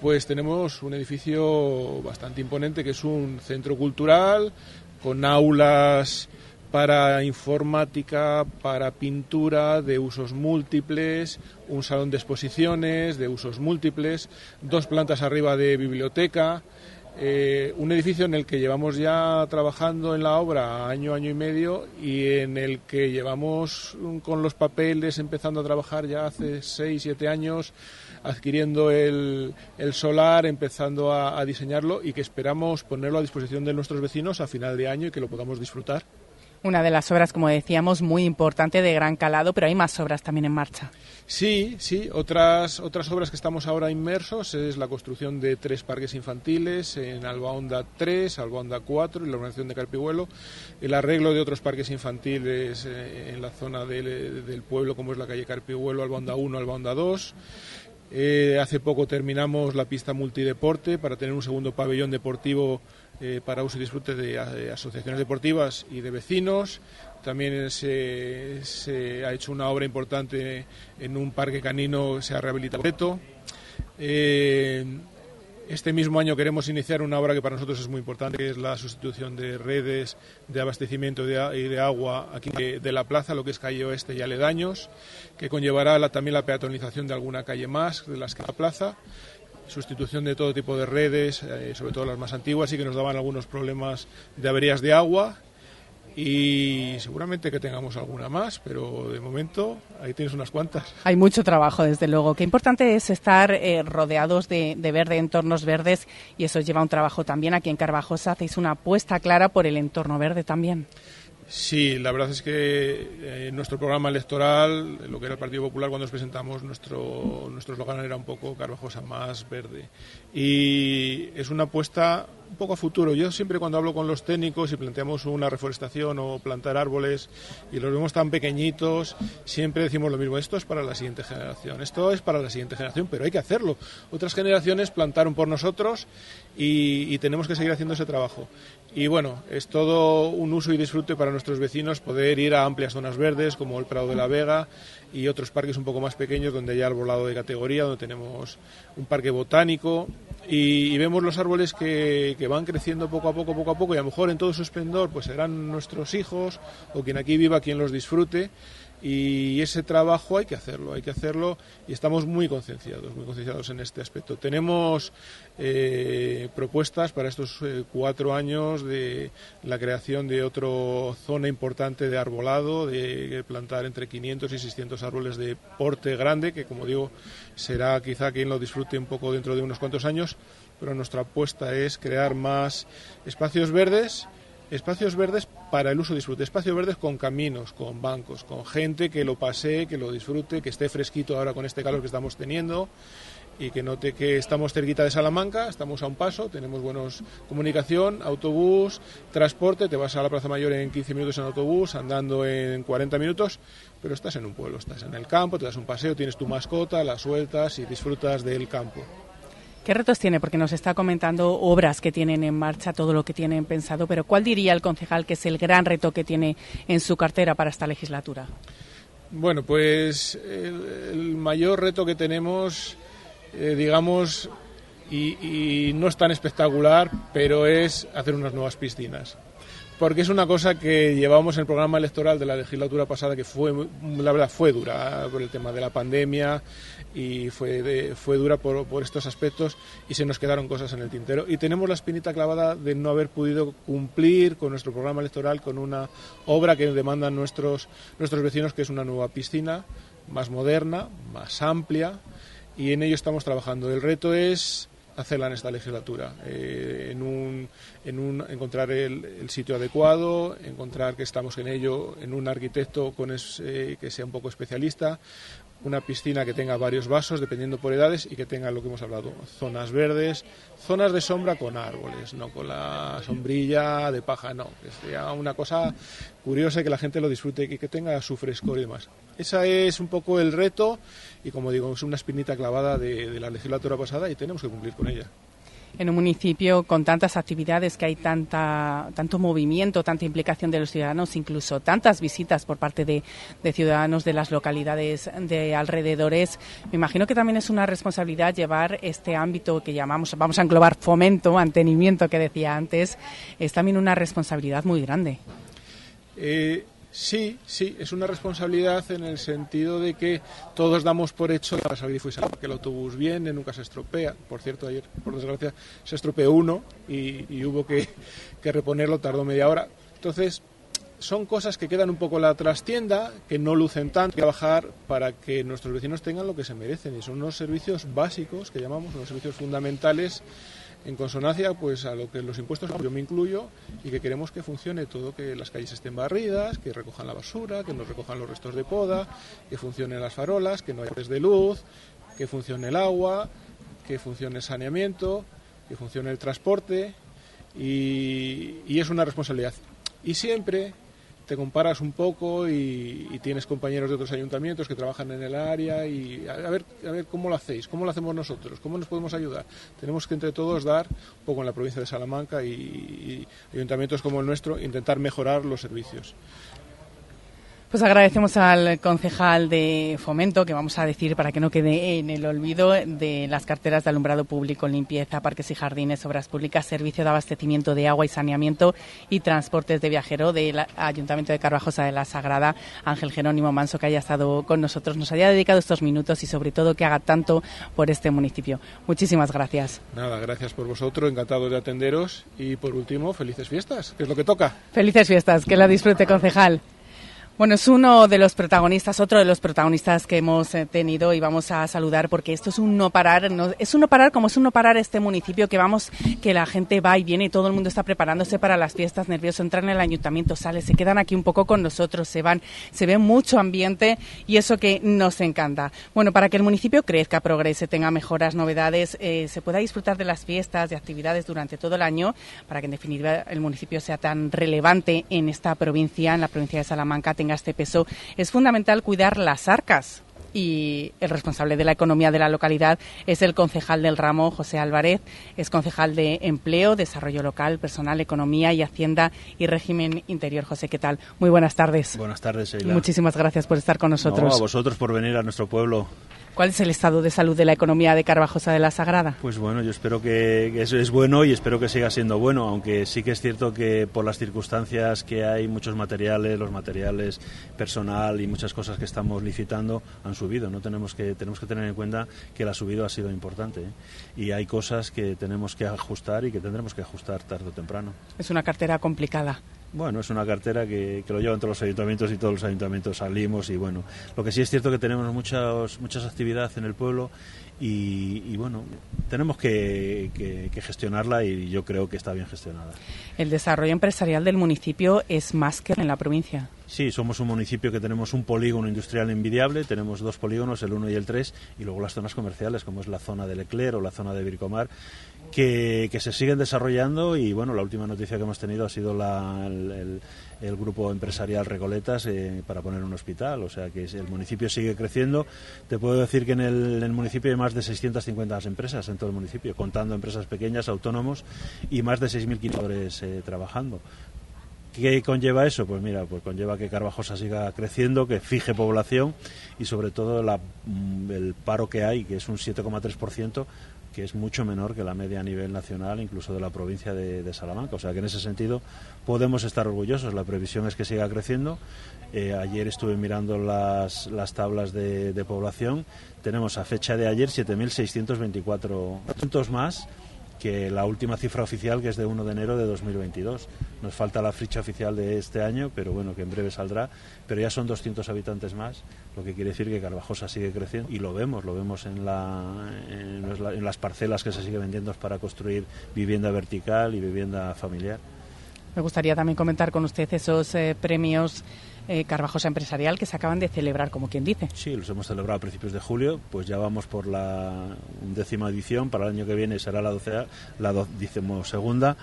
pues tenemos un edificio bastante imponente que es un centro cultural con aulas para informática, para pintura de usos múltiples, un salón de exposiciones de usos múltiples, dos plantas arriba de biblioteca, eh, un edificio en el que llevamos ya trabajando en la obra año, año y medio y en el que llevamos con los papeles empezando a trabajar ya hace seis, siete años, adquiriendo el, solar, empezando a diseñarlo y que esperamos ponerlo a disposición de nuestros vecinos a final de año y que lo podamos disfrutar. Una de las obras, como decíamos, muy importante, de gran calado, pero hay más obras también en marcha. Sí, sí. Otras, otras obras que estamos ahora inmersos es la construcción de tres parques infantiles en Alba Onda 3, Alba Onda 4 y la organización de Carpihuelo, el arreglo de otros parques infantiles eh, en la zona del, del pueblo, como es la calle Carpihuelo, Alba Onda 1, Alba Onda 2. Eh, hace poco terminamos la pista multideporte para tener un segundo pabellón deportivo eh, para uso y disfrute de, de, asociaciones deportivas y de vecinos. También se, ha hecho una obra importante en un parque canino, se ha rehabilitado. Eh, Este mismo año queremos iniciar una obra que para nosotros es muy importante, que es la sustitución de redes de abastecimiento de, y de agua aquí de, la plaza, lo que es calle oeste y aledaños, que conllevará también la peatonalización de alguna calle más de las que la plaza sustitución de todo tipo de redes, eh, sobre todo las más antiguas, y que nos daban algunos problemas de averías de agua y seguramente que tengamos alguna más, pero de momento ahí tienes unas cuantas. Hay mucho trabajo, desde luego. Qué importante es estar eh, rodeados de, de, verde, entornos verdes, y eso lleva un trabajo también. Aquí en Carvajosa hacéis una apuesta clara por el entorno verde también. Sí, la verdad es que eh, nuestro programa electoral, lo que era el Partido Popular, cuando nos presentamos, nuestro, nuestro eslogan era un poco Carvajosa más verde. Y es una apuesta un poco a futuro. Yo siempre cuando hablo con los técnicos y planteamos una reforestación o plantar árboles y los vemos tan pequeñitos, siempre decimos lo mismo, esto es para la siguiente generación, esto es para la siguiente generación, pero hay que hacerlo. Otras generaciones plantaron por nosotros y tenemos que seguir haciendo ese trabajo. Y bueno, es todo un uso y disfrute para nuestros vecinos poder ir a amplias zonas verdes como el Prado de la Vega y otros parques un poco más pequeños donde hay arbolado de categoría, donde tenemos un parque botánico. Y, vemos los árboles que, que, van creciendo poco a poco, poco a poco y a lo mejor en todo su esplendor pues serán nuestros hijos o quien aquí viva, quien los disfrute y ese trabajo hay que hacerlo, hay que hacerlo y estamos muy concienciados, muy concienciados en este aspecto. Tenemos eh, propuestas para estos eh, cuatro años de la creación de otra zona importante de arbolado, de plantar entre 500 y 600 árboles de porte grande, que como digo será quizá quien lo disfrute un poco dentro de unos cuantos años, pero nuestra apuesta es crear más espacios verdes espacios verdes para el uso y disfrute, espacios verdes con caminos, con bancos, con gente que lo pase, que lo disfrute, que esté fresquito ahora con este calor que estamos teniendo y que note que estamos cerquita de Salamanca, estamos a un paso, tenemos buenos comunicación, autobús, transporte, te vas a la Plaza Mayor en 15 minutos en autobús, andando en 40 minutos, pero estás en un pueblo, estás en el campo, te das un paseo, tienes tu mascota, la sueltas y disfrutas del campo. ¿Qué retos tiene? Porque nos está comentando obras que tienen en marcha, todo lo que tienen pensado, pero ¿cuál diría el concejal que es el gran reto que tiene en su cartera para esta legislatura? Bueno, pues el, mayor reto que tenemos, eh, digamos, y, y no es tan espectacular, pero es hacer unas nuevas piscinas porque es una cosa que llevábamos en el programa electoral de la legislatura pasada que fue, la verdad, fue dura por el tema de la pandemia, y fue, fue dura por, por, estos aspectos y se nos quedaron cosas en el tintero. Y tenemos la espinita clavada de no haber podido cumplir con nuestro programa electoral con una obra que demandan nuestros, nuestros vecinos, que es una nueva piscina más moderna, más amplia, y en ello estamos trabajando. El reto es hacerla en esta legislatura, eh, en, un, en un, encontrar el, sitio adecuado, encontrar que estamos en ello, en un arquitecto con eh, que sea un poco especialista, una piscina que tenga varios vasos, dependiendo por edades, y que tenga lo que hemos hablado, zonas verdes, zonas de sombra con árboles, no con la sombrilla de paja, no, que sea una cosa curiosa y que la gente lo disfrute y que tenga su frescor y demás. Ese es un poco el reto y, como digo, es una espinita clavada de la legislatura pasada y tenemos que cumplir con ella en un municipio con tantas actividades, que hay tanta, tanto movimiento, tanta implicación de los ciudadanos, incluso tantas visitas por parte de, ciudadanos de las localidades de alrededores. Me imagino que también es una responsabilidad llevar este ámbito que llamamos, vamos a englobar fomento, mantenimiento que decía antes, es también una responsabilidad muy grande. Eh, Sí, sí, es una responsabilidad en el sentido de que todos damos por hecho que va a salir que el autobús viene, nunca se estropea. Por cierto, ayer, por desgracia, se estropeó uno y, hubo que, reponerlo, tardó media hora. Entonces, son cosas que quedan un poco en la trastienda, que no lucen tanto, que trabajar para que nuestros vecinos tengan lo que se merecen. Y son unos servicios básicos, que llamamos, unos servicios fundamentales en consonancia pues a lo que los impuestos yo me incluyo y que queremos que funcione todo, que las calles estén barridas, que recojan la basura, que nos recojan los restos de poda, que funcionen las farolas, que no haya de luz, que funcione el agua, que funcione el saneamiento, que funcione el transporte y, y es una responsabilidad. Y siempre te comparas un poco y, tienes compañeros de otros ayuntamientos que trabajan en el área y a, ver, a ver cómo lo hacéis, cómo lo hacemos nosotros, cómo nos podemos ayudar. Tenemos que entre todos dar, un poco en la provincia de Salamanca y, ayuntamientos como el nuestro, intentar mejorar los servicios. Pues agradecemos al concejal de Fomento, que vamos a decir para que no quede en el olvido, de las carteras de alumbrado público, limpieza, parques y jardines, obras públicas, servicio de abastecimiento de agua y saneamiento y transportes de viajero del Ayuntamiento de Carvajosa de la Sagrada, Ángel Jerónimo Manso, que haya estado con nosotros, nos haya dedicado estos minutos y sobre todo que haga tanto por este municipio. Muchísimas gracias. Nada, gracias por vosotros, encantado de atenderos y por último, felices fiestas, que es lo que toca. Felices fiestas, que la disfrute, concejal. Bueno, es uno de los protagonistas, otro de los protagonistas que hemos eh, tenido y vamos a saludar porque esto es un no parar, es un no parar como es un no parar este municipio que vamos, que la gente va y viene y todo el mundo está preparándose para las fiestas, nervioso, entran en el ayuntamiento, sale, se quedan aquí un poco con nosotros, se van, se ve mucho ambiente y eso que nos encanta. Bueno, para que el municipio crezca, progrese, tenga mejoras, novedades, eh, se pueda disfrutar de las fiestas, de actividades durante todo el año, para que en definitiva el municipio sea tan relevante en esta provincia, en la provincia de Salamanca, tenga este peso, es fundamental cuidar las arcas y el responsable de la economía de la localidad es el concejal del ramo, José Álvarez, es concejal de Empleo, Desarrollo Local, Personal, Economía y Hacienda y Régimen Interior. José, ¿qué tal? Muy buenas tardes. Buenas tardes, Sheila. Muchísimas gracias por estar con nosotros. a vosotros por venir a nuestro pueblo. ¿Cuál es el estado de salud de la economía de Carvajosa de la Sagrada? Pues bueno, yo espero que eso es bueno y espero que siga siendo bueno, aunque sí que es cierto que por las circunstancias que hay, muchos materiales, los materiales personal y muchas cosas que estamos licitando han subido. No tenemos que tenemos que tener en cuenta que la subida ha sido importante ¿eh? y hay cosas que tenemos que ajustar y que tendremos que ajustar tarde o temprano. Es una cartera complicada. Bueno, es una cartera que, que, lo llevan todos los ayuntamientos y todos los ayuntamientos salimos y bueno, lo que sí es cierto que tenemos muchas muchas actividades en el pueblo y, bueno, tenemos que, gestionarla y yo creo que está bien gestionada. El desarrollo empresarial del municipio es más que en la provincia. Sí, somos un municipio que tenemos un polígono industrial envidiable, tenemos dos polígonos, el 1 y el 3, y luego las zonas comerciales, como es la zona del Ecler o la zona de Vircomar, que, se siguen desarrollando y bueno, la última noticia que hemos tenido ha sido el, grupo empresarial Recoletas eh, para poner un hospital, o sea que el municipio sigue creciendo. Te puedo decir que en el, municipio hay más de 650 empresas en todo el municipio, contando empresas pequeñas, autónomos y más de 6.000 eh, trabajando. ¿Qué conlleva eso? Pues mira, pues conlleva que Carvajosa siga creciendo, que fije población y sobre todo mm, el paro que hay, que es un 7,3%, que es mucho menor que la media a nivel nacional, incluso de la provincia de, Salamanca. O sea que en ese sentido podemos estar orgullosos. La previsión es que siga creciendo. Eh, ayer estuve mirando las, las tablas de, de población. Tenemos a fecha de ayer 7.624 puntos más que la última cifra oficial, que es de 1 de enero de 2022. Nos falta la ficha oficial de este año, pero bueno, que en breve saldrá. Pero ya son 200 habitantes más, lo que quiere decir que Carvajosa sigue creciendo y lo vemos, lo vemos en, la, en, las parcelas que se sigue vendiendo para construir vivienda vertical y vivienda familiar. Me gustaría también comentar con usted esos eh, premios eh, Carvajosa Empresarial que se acaban de celebrar, como quien dice. Sí, los hemos celebrado a principios de julio, pues ya vamos por la décima edición, para el año que viene será la, docea, la segunda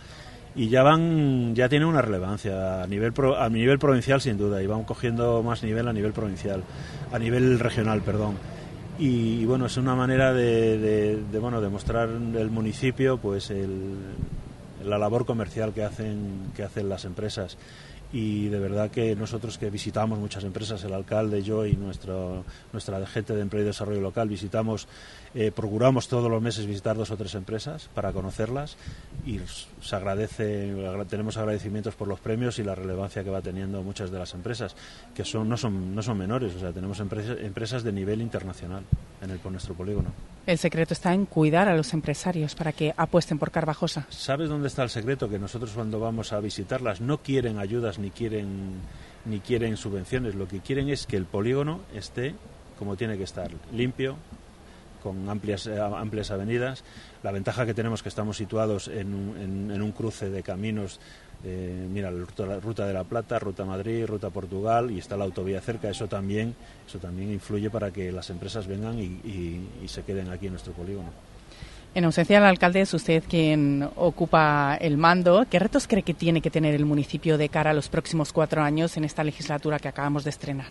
y ya van ya tienen una relevancia a nivel a nivel provincial sin duda. Y van cogiendo más nivel a nivel provincial a nivel regional perdón. Y, bueno es una manera de, de, bueno demostrar el municipio pues el, la labor comercial que hacen que hacen las empresas y de verdad que nosotros que visitamos muchas empresas, el alcalde, yo y nuestro, nuestra gente de empleo y desarrollo local, visitamos, eh, procuramos todos los meses visitar dos o tres empresas para conocerlas y se agradece, tenemos agradecimientos por los premios y la relevancia que va teniendo muchas de las empresas, que son, no, son, no son menores, o sea, tenemos empresas, empresas de nivel internacional en el, nuestro polígono. El secreto está en cuidar a los empresarios para que apuesten por Carvajosa. ¿Sabes dónde está el secreto? Que nosotros cuando vamos a visitarlas no quieren ayudas ni quieren, ni quieren subvenciones. Lo que quieren es que el polígono esté como tiene que estar, limpio, con amplias, eh, amplias avenidas. La ventaja que tenemos que estamos situados en un, en un cruce de caminos eh, mira, la ruta, de la Plata, ruta Madrid, ruta Portugal y está la autovía cerca. Eso también, eso también influye para que las empresas vengan y, se queden aquí en nuestro polígono. En ausencia del alcalde es usted quien ocupa el mando. ¿Qué retos cree que tiene que tener el municipio de cara a los próximos cuatro años en esta legislatura que acabamos de estrenar?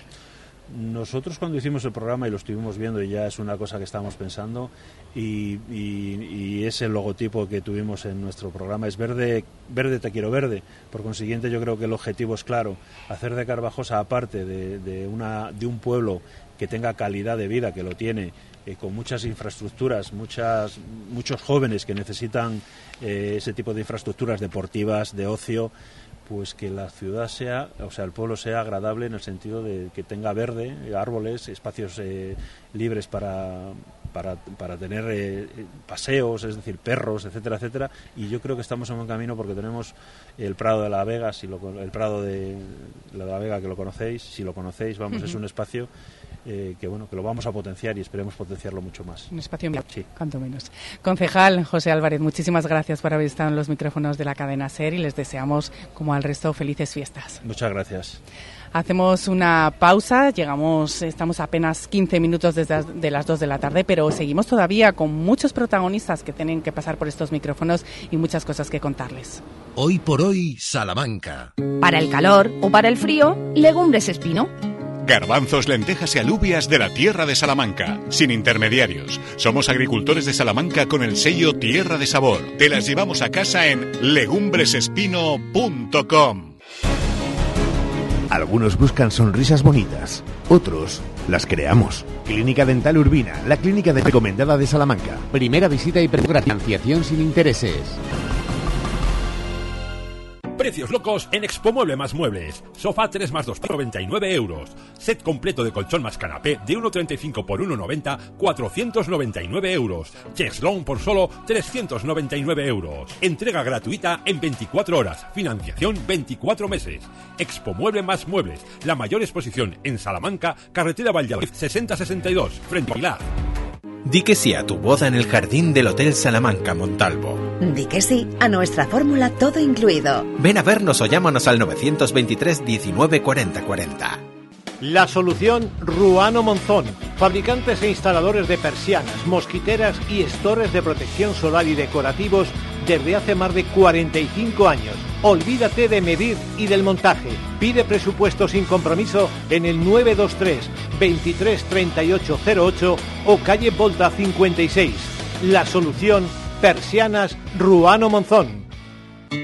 Nosotros cuando hicimos el programa y lo estuvimos viendo y ya es una cosa que estábamos pensando y, y, es logotipo que tuvimos en nuestro programa, es verde, verde te quiero verde. Por consiguiente yo creo que el objetivo es claro, hacer de Carvajosa aparte de, de, una, de un pueblo que tenga calidad de vida, que lo tiene, eh, con muchas infraestructuras, muchas, muchos jóvenes que necesitan eh, ese tipo de infraestructuras deportivas, de ocio, pues que la ciudad sea, o sea, el pueblo sea agradable en el sentido de que tenga verde, árboles, espacios eh, libres para, para, para tener eh, paseos, es decir, perros, etcétera, etcétera. Y yo creo que estamos en buen camino porque tenemos el Prado de la Vega, si lo, el Prado de la Vega que lo conocéis, si lo conocéis, vamos, es un espacio eh, que bueno que lo vamos a potenciar y esperemos potenciarlo mucho más. Un espacio sí. cuanto menos. Concejal José Álvarez, muchísimas gracias por haber estado en los micrófonos de la cadena SER y les deseamos, como al resto, felices fiestas. Muchas gracias. Hacemos una pausa, llegamos, estamos apenas 15 minutos desde de las 2 de la tarde, pero seguimos todavía con muchos protagonistas que tienen que pasar por estos micrófonos y muchas cosas que contarles. Hoy por hoy, Salamanca. Para el calor o para el frío, legumbres espino Garbanzos, lentejas y alubias de la tierra de Salamanca, sin intermediarios. Somos agricultores de Salamanca con el sello Tierra de Sabor. Te las llevamos a casa en legumbresespino.com. Algunos buscan sonrisas bonitas, otros las creamos. Clínica Dental Urbina, la clínica de recomendada de Salamanca. Primera visita y financiación sin intereses. Precios locos en Expo Mueble más Muebles. Sofá 3 más 2, 99 euros. Set completo de colchón más canapé de 1,35 por 1,90, 499 euros. Cheslong por solo 399 euros. Entrega gratuita en 24 horas. Financiación 24 meses. Expo Mueble más Muebles. La mayor exposición en Salamanca, carretera Valladolid 6062, frente a Pilar. Di que sí a tu boda en el jardín del Hotel Salamanca Montalvo. Di que sí a nuestra fórmula todo incluido. Ven a vernos o llámanos al 923 19 40 40. La solución Ruano Monzón, fabricantes e instaladores de persianas, mosquiteras y estores de protección solar y decorativos desde hace más de 45 años. Olvídate de medir y del montaje. Pide presupuesto sin compromiso en el 923 23 3808 o calle Volta 56. La solución, Persianas Ruano Monzón.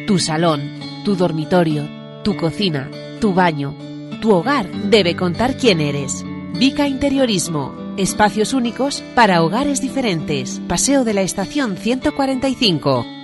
Tu salón, tu dormitorio, tu cocina, tu baño, tu hogar debe contar quién eres. Vica Interiorismo. Espacios únicos para hogares diferentes. Paseo de la Estación 145.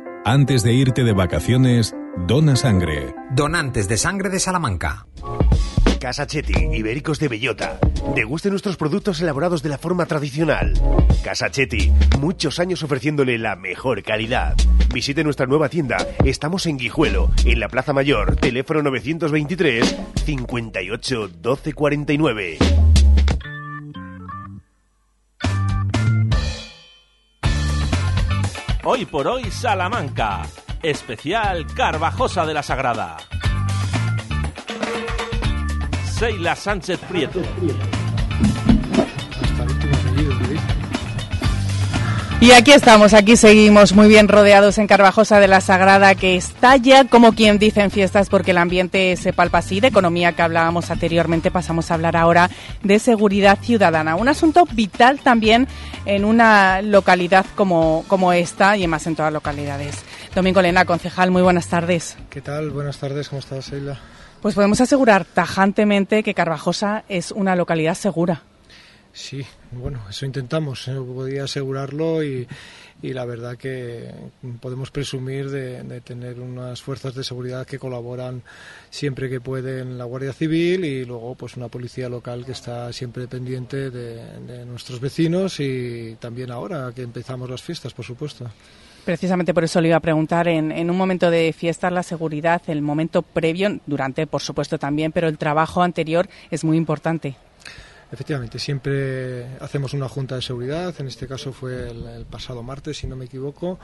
Antes de irte de vacaciones, dona sangre. Donantes de sangre de Salamanca. Casa Cheti, Ibéricos de Bellota. Deguste nuestros productos elaborados de la forma tradicional. Casa Cheti, muchos años ofreciéndole la mejor calidad. Visite nuestra nueva tienda. Estamos en Guijuelo, en la Plaza Mayor, teléfono 923 58 12 49. Hoy por hoy Salamanca. Especial Carvajosa de la Sagrada. Seila Sánchez Prieto. Y aquí estamos, aquí seguimos muy bien rodeados en Carvajosa de la Sagrada, que está ya como quien dice en fiestas porque el ambiente se palpa así. De economía que hablábamos anteriormente, pasamos a hablar ahora de seguridad ciudadana. Un asunto vital también en una localidad como, como esta y más en todas las localidades. Domingo Lena, concejal, muy buenas tardes. ¿Qué tal? Buenas tardes, ¿cómo estás, Seila? Pues podemos asegurar tajantemente que Carvajosa es una localidad segura. Sí, bueno, eso intentamos, no podía asegurarlo y, y la verdad que podemos presumir de, tener unas fuerzas de seguridad que colaboran siempre que pueden la Guardia Civil y luego pues una policía local que está siempre pendiente de, nuestros vecinos y también ahora que empezamos las fiestas, por supuesto. Precisamente por eso le iba a preguntar, en, en, un momento de fiestas la seguridad, el momento previo, durante por supuesto también, pero el trabajo anterior es muy importante. Efectivamente, siempre hacemos una junta de seguridad, en este caso fue el, pasado martes, si no me equivoco.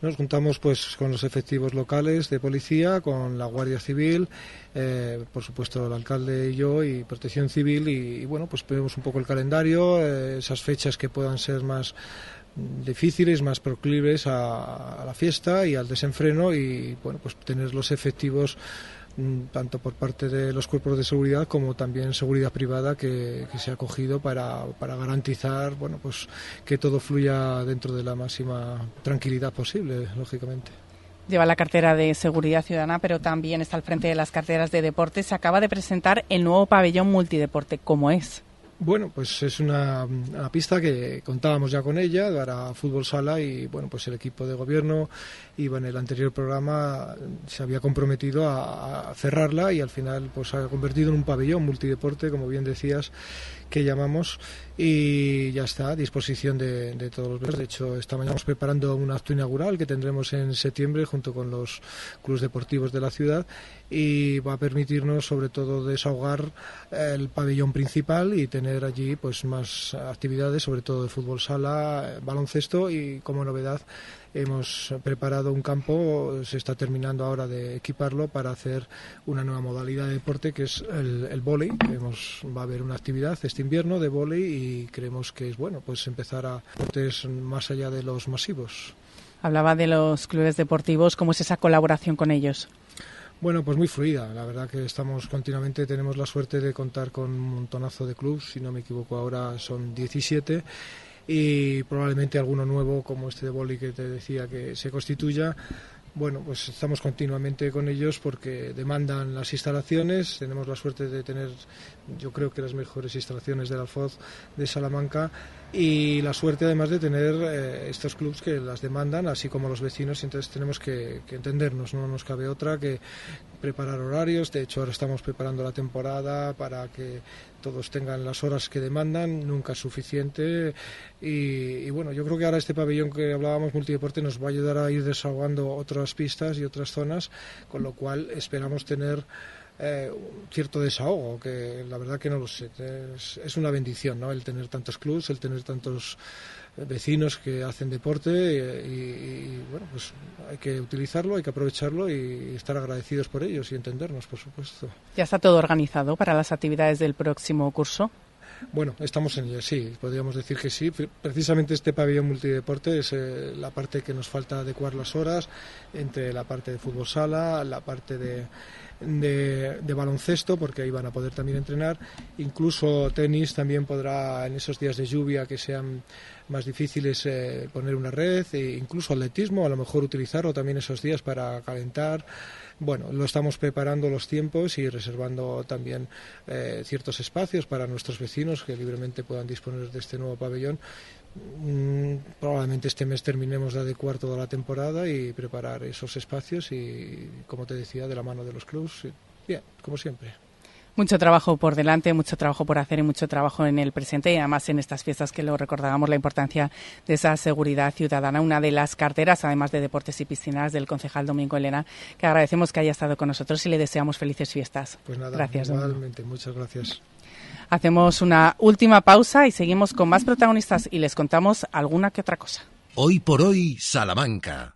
Nos juntamos pues con los efectivos locales de policía, con la Guardia Civil, eh, por supuesto el alcalde y yo y Protección Civil y, bueno pues vemos un poco el calendario, eh, esas fechas que puedan ser más difíciles, más proclives a, a, la fiesta y al desenfreno y bueno pues tener los efectivos tanto por parte de los cuerpos de seguridad como también seguridad privada que, se ha cogido para, para, garantizar bueno pues que todo fluya dentro de la máxima tranquilidad posible lógicamente Lleva la cartera de seguridad ciudadana, pero también está al frente de las carteras de deporte. Se acaba de presentar el nuevo pabellón multideporte. ¿Cómo es? Bueno, pues es una, pista que contábamos ya con ella para fútbol sala y bueno, pues el equipo de gobierno iba en el anterior programa se había comprometido a, cerrarla y al final pues ha convertido en un pabellón multideporte, como bien decías, que llamamos y ya está a disposición de, todos los De hecho, esta mañana estamos preparando un acto inaugural que tendremos en septiembre junto con los clubes deportivos de la ciudad y va a permitirnos sobre todo desahogar el pabellón principal y tener allí pues más actividades, sobre todo de fútbol sala, baloncesto y como novedad hemos preparado un campo, se está terminando ahora de equiparlo para hacer una nueva modalidad de deporte que es el, el vóley. va a haber una actividad este invierno de vóley y creemos que es bueno pues empezar a deportes más allá de los masivos. Hablaba de los clubes deportivos, ¿cómo es esa colaboración con ellos? Bueno, pues muy fluida. La verdad que estamos continuamente, tenemos la suerte de contar con un montonazo de clubes, si no me equivoco ahora son 17 y probablemente alguno nuevo como este de Boli que te decía que se constituya bueno, pues estamos continuamente con ellos porque demandan las instalaciones. Tenemos la suerte de tener, yo creo que las mejores instalaciones del Alfoz de Salamanca y la suerte además de tener eh, estos clubes que las demandan, así como los vecinos. Entonces tenemos que, que, entendernos, no nos cabe otra que preparar horarios. De hecho, ahora estamos preparando la temporada para que todos tengan las horas que demandan, nunca es suficiente. Y, bueno, yo creo que ahora este pabellón que hablábamos, multideporte, nos va a ayudar a ir desahogando otras pistas y otras zonas, con lo cual esperamos tener eh, cierto desahogo, que la verdad que no lo sé. Es, es una bendición, ¿no? El tener tantos clubs, el tener tantos vecinos que hacen deporte y, bueno, pues hay que utilizarlo, hay que aprovecharlo y estar agradecidos por ellos y entendernos, por supuesto. ¿Ya está todo organizado para las actividades del próximo curso? Bueno, estamos en ello, sí, podríamos decir que sí. Precisamente este pabellón multideporte es eh, la parte que nos falta adecuar las horas entre la parte de fútbol sala, la parte de de, baloncesto, porque ahí van a poder también entrenar. Incluso tenis también podrá, en esos días de lluvia que sean más difíciles, eh, poner una red, e incluso atletismo, a lo mejor utilizarlo también esos días para calentar. Bueno, lo estamos preparando los tiempos y reservando también eh, ciertos espacios para nuestros vecinos que libremente puedan disponer de este nuevo pabellón Mm, probablemente este mes terminemos de adecuar toda la temporada y preparar esos espacios y, como te decía, de la mano de los clubs. Bien, como siempre. Mucho trabajo por delante, mucho trabajo por hacer y mucho trabajo en el presente y además en estas fiestas que lo recordábamos la importancia de esa seguridad ciudadana, una de las carteras, además de deportes y piscinas, del concejal Domingo Elena, que agradecemos que haya estado con nosotros y le deseamos felices fiestas. Pues nada, gracias, igualmente, muchas gracias. Hacemos una última pausa y seguimos con más protagonistas y les contamos alguna que otra cosa. Hoy por hoy, Salamanca.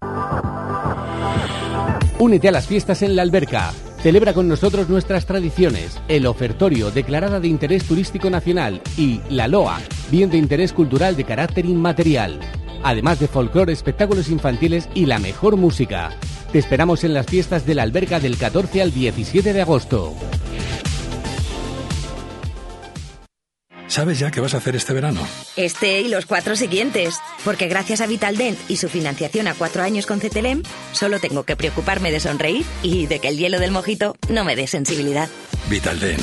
Únete a las fiestas en la alberca. Celebra con nosotros nuestras tradiciones, el ofertorio declarada de interés turístico nacional y la LOA, bien de interés cultural de carácter inmaterial. Además de folclore, espectáculos infantiles y la mejor música. Te esperamos en las fiestas de la alberca del 14 al 17 de agosto. ¿Sabes ya qué vas a hacer este verano? Este y los cuatro siguientes. Porque gracias a Vitaldent y su financiación a cuatro años con CTLM, solo tengo que preocuparme de sonreír y de que el hielo del mojito no me dé sensibilidad. Vitaldent.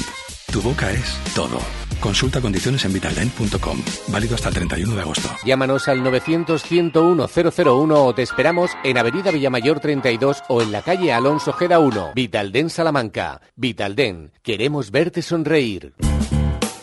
Tu boca es todo. Consulta condiciones en vitaldent.com. Válido hasta el 31 de agosto. Llámanos al 900-101-001 o te esperamos en Avenida Villamayor 32 o en la calle Alonso Geda 1. Vitaldent Salamanca. Vitaldent. Queremos verte sonreír.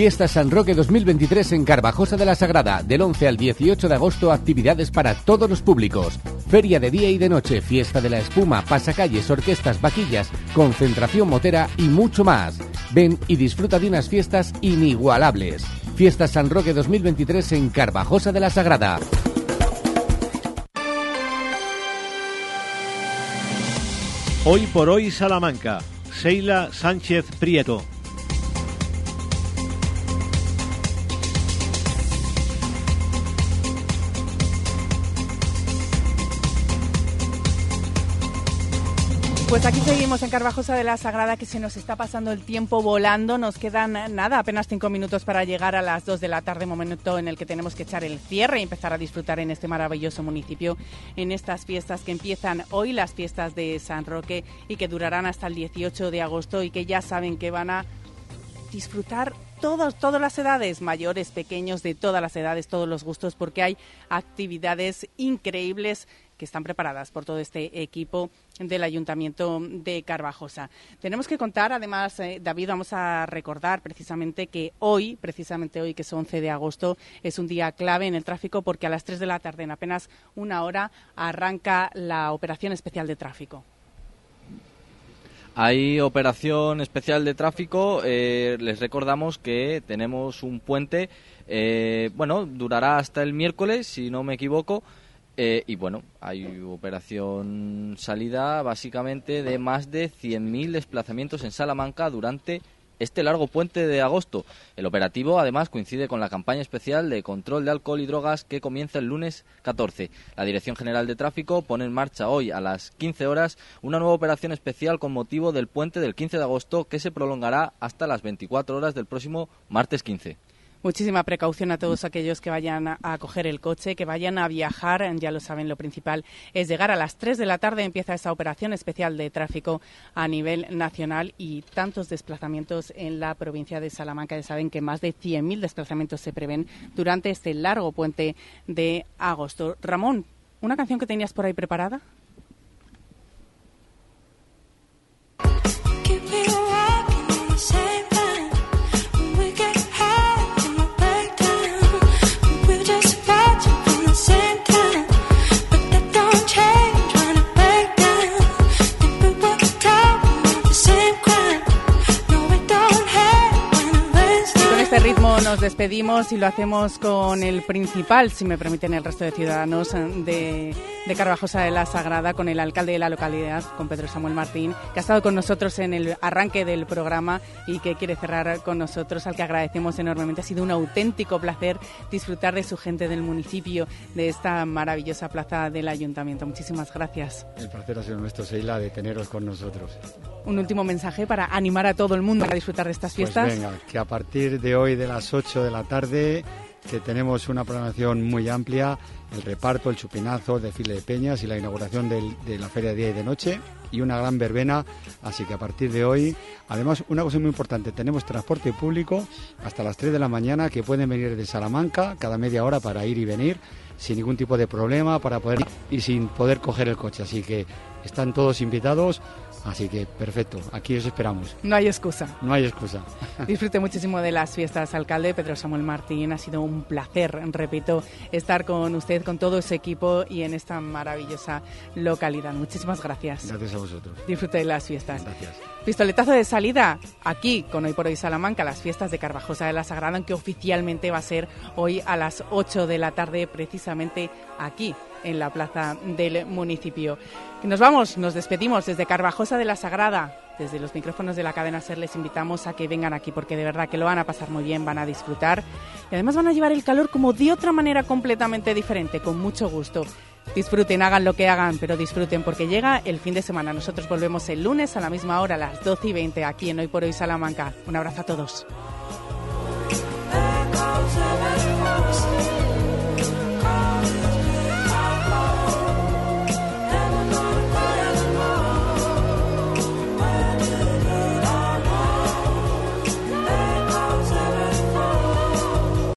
Fiesta San Roque 2023 en Carvajosa de la Sagrada. Del 11 al 18 de agosto, actividades para todos los públicos. Feria de día y de noche, fiesta de la espuma, pasacalles, orquestas, vaquillas, concentración motera y mucho más. Ven y disfruta de unas fiestas inigualables. Fiesta San Roque 2023 en Carvajosa de la Sagrada. Hoy por hoy Salamanca. Seila Sánchez Prieto. Pues aquí seguimos en Carvajosa de la Sagrada, que se nos está pasando el tiempo volando. Nos quedan nada, apenas cinco minutos para llegar a las dos de la tarde, momento en el que tenemos que echar el cierre y empezar a disfrutar en este maravilloso municipio, en estas fiestas que empiezan hoy, las fiestas de San Roque, y que durarán hasta el 18 de agosto y que ya saben que van a disfrutar todos, todas las edades, mayores, pequeños, de todas las edades, todos los gustos, porque hay actividades increíbles que están preparadas por todo este equipo del Ayuntamiento de Carvajosa. Tenemos que contar, además, eh, David, vamos a recordar precisamente que hoy, precisamente hoy, que es 11 de agosto, es un día clave en el tráfico porque a las 3 de la tarde, en apenas una hora, arranca la operación especial de tráfico. Hay operación especial de tráfico. Eh, les recordamos que tenemos un puente. Eh, bueno, durará hasta el miércoles, si no me equivoco. Eh, y bueno, hay operación salida básicamente de más de 100.000 desplazamientos en Salamanca durante este largo puente de agosto. El operativo además coincide con la campaña especial de control de alcohol y drogas que comienza el lunes 14. La Dirección General de Tráfico pone en marcha hoy a las 15 horas una nueva operación especial con motivo del puente del 15 de agosto que se prolongará hasta las 24 horas del próximo martes 15. Muchísima precaución a todos aquellos que vayan a coger el coche, que vayan a viajar. Ya lo saben, lo principal es llegar a las 3 de la tarde. Empieza esa operación especial de tráfico a nivel nacional y tantos desplazamientos en la provincia de Salamanca. Ya saben que más de 100.000 desplazamientos se prevén durante este largo puente de agosto. Ramón, ¿una canción que tenías por ahí preparada? Nos despedimos y lo hacemos con el principal, si me permiten el resto de ciudadanos de, de Carvajosa de la Sagrada, con el alcalde de la localidad, con Pedro Samuel Martín, que ha estado con nosotros en el arranque del programa y que quiere cerrar con nosotros, al que agradecemos enormemente. Ha sido un auténtico placer disfrutar de su gente del municipio, de esta maravillosa plaza del ayuntamiento. Muchísimas gracias. El placer ha sido nuestro, Seila, de teneros con nosotros. Un último mensaje para animar a todo el mundo a disfrutar de estas fiestas. Pues venga, que a partir de hoy de las 8 de la tarde, que tenemos una programación muy amplia, el reparto, el chupinazo, el desfile de peñas y la inauguración de la feria de día y de noche y una gran verbena, así que a partir de hoy, además una cosa muy importante, tenemos transporte público hasta las 3 de la mañana que pueden venir de Salamanca cada media hora para ir y venir sin ningún tipo de problema para poder y sin poder coger el coche, así que están todos invitados Así que perfecto, aquí os esperamos. No hay excusa. No hay excusa. Disfrute muchísimo de las fiestas, alcalde Pedro Samuel Martín. Ha sido un placer, repito, estar con usted, con todo ese equipo y en esta maravillosa localidad. Muchísimas gracias. Gracias a vosotros. Disfrute de las fiestas. Gracias. Pistoletazo de salida aquí con Hoy por Hoy Salamanca, las fiestas de Carvajosa de la Sagrada, que oficialmente va a ser hoy a las 8 de la tarde, precisamente aquí en la plaza del municipio. Nos vamos, nos despedimos desde Carvajosa de la Sagrada. Desde los micrófonos de la cadena SER les invitamos a que vengan aquí porque de verdad que lo van a pasar muy bien, van a disfrutar y además van a llevar el calor como de otra manera completamente diferente, con mucho gusto. Disfruten, hagan lo que hagan, pero disfruten porque llega el fin de semana. Nosotros volvemos el lunes a la misma hora, a las 12 y 20, aquí en Hoy por Hoy Salamanca. Un abrazo a todos.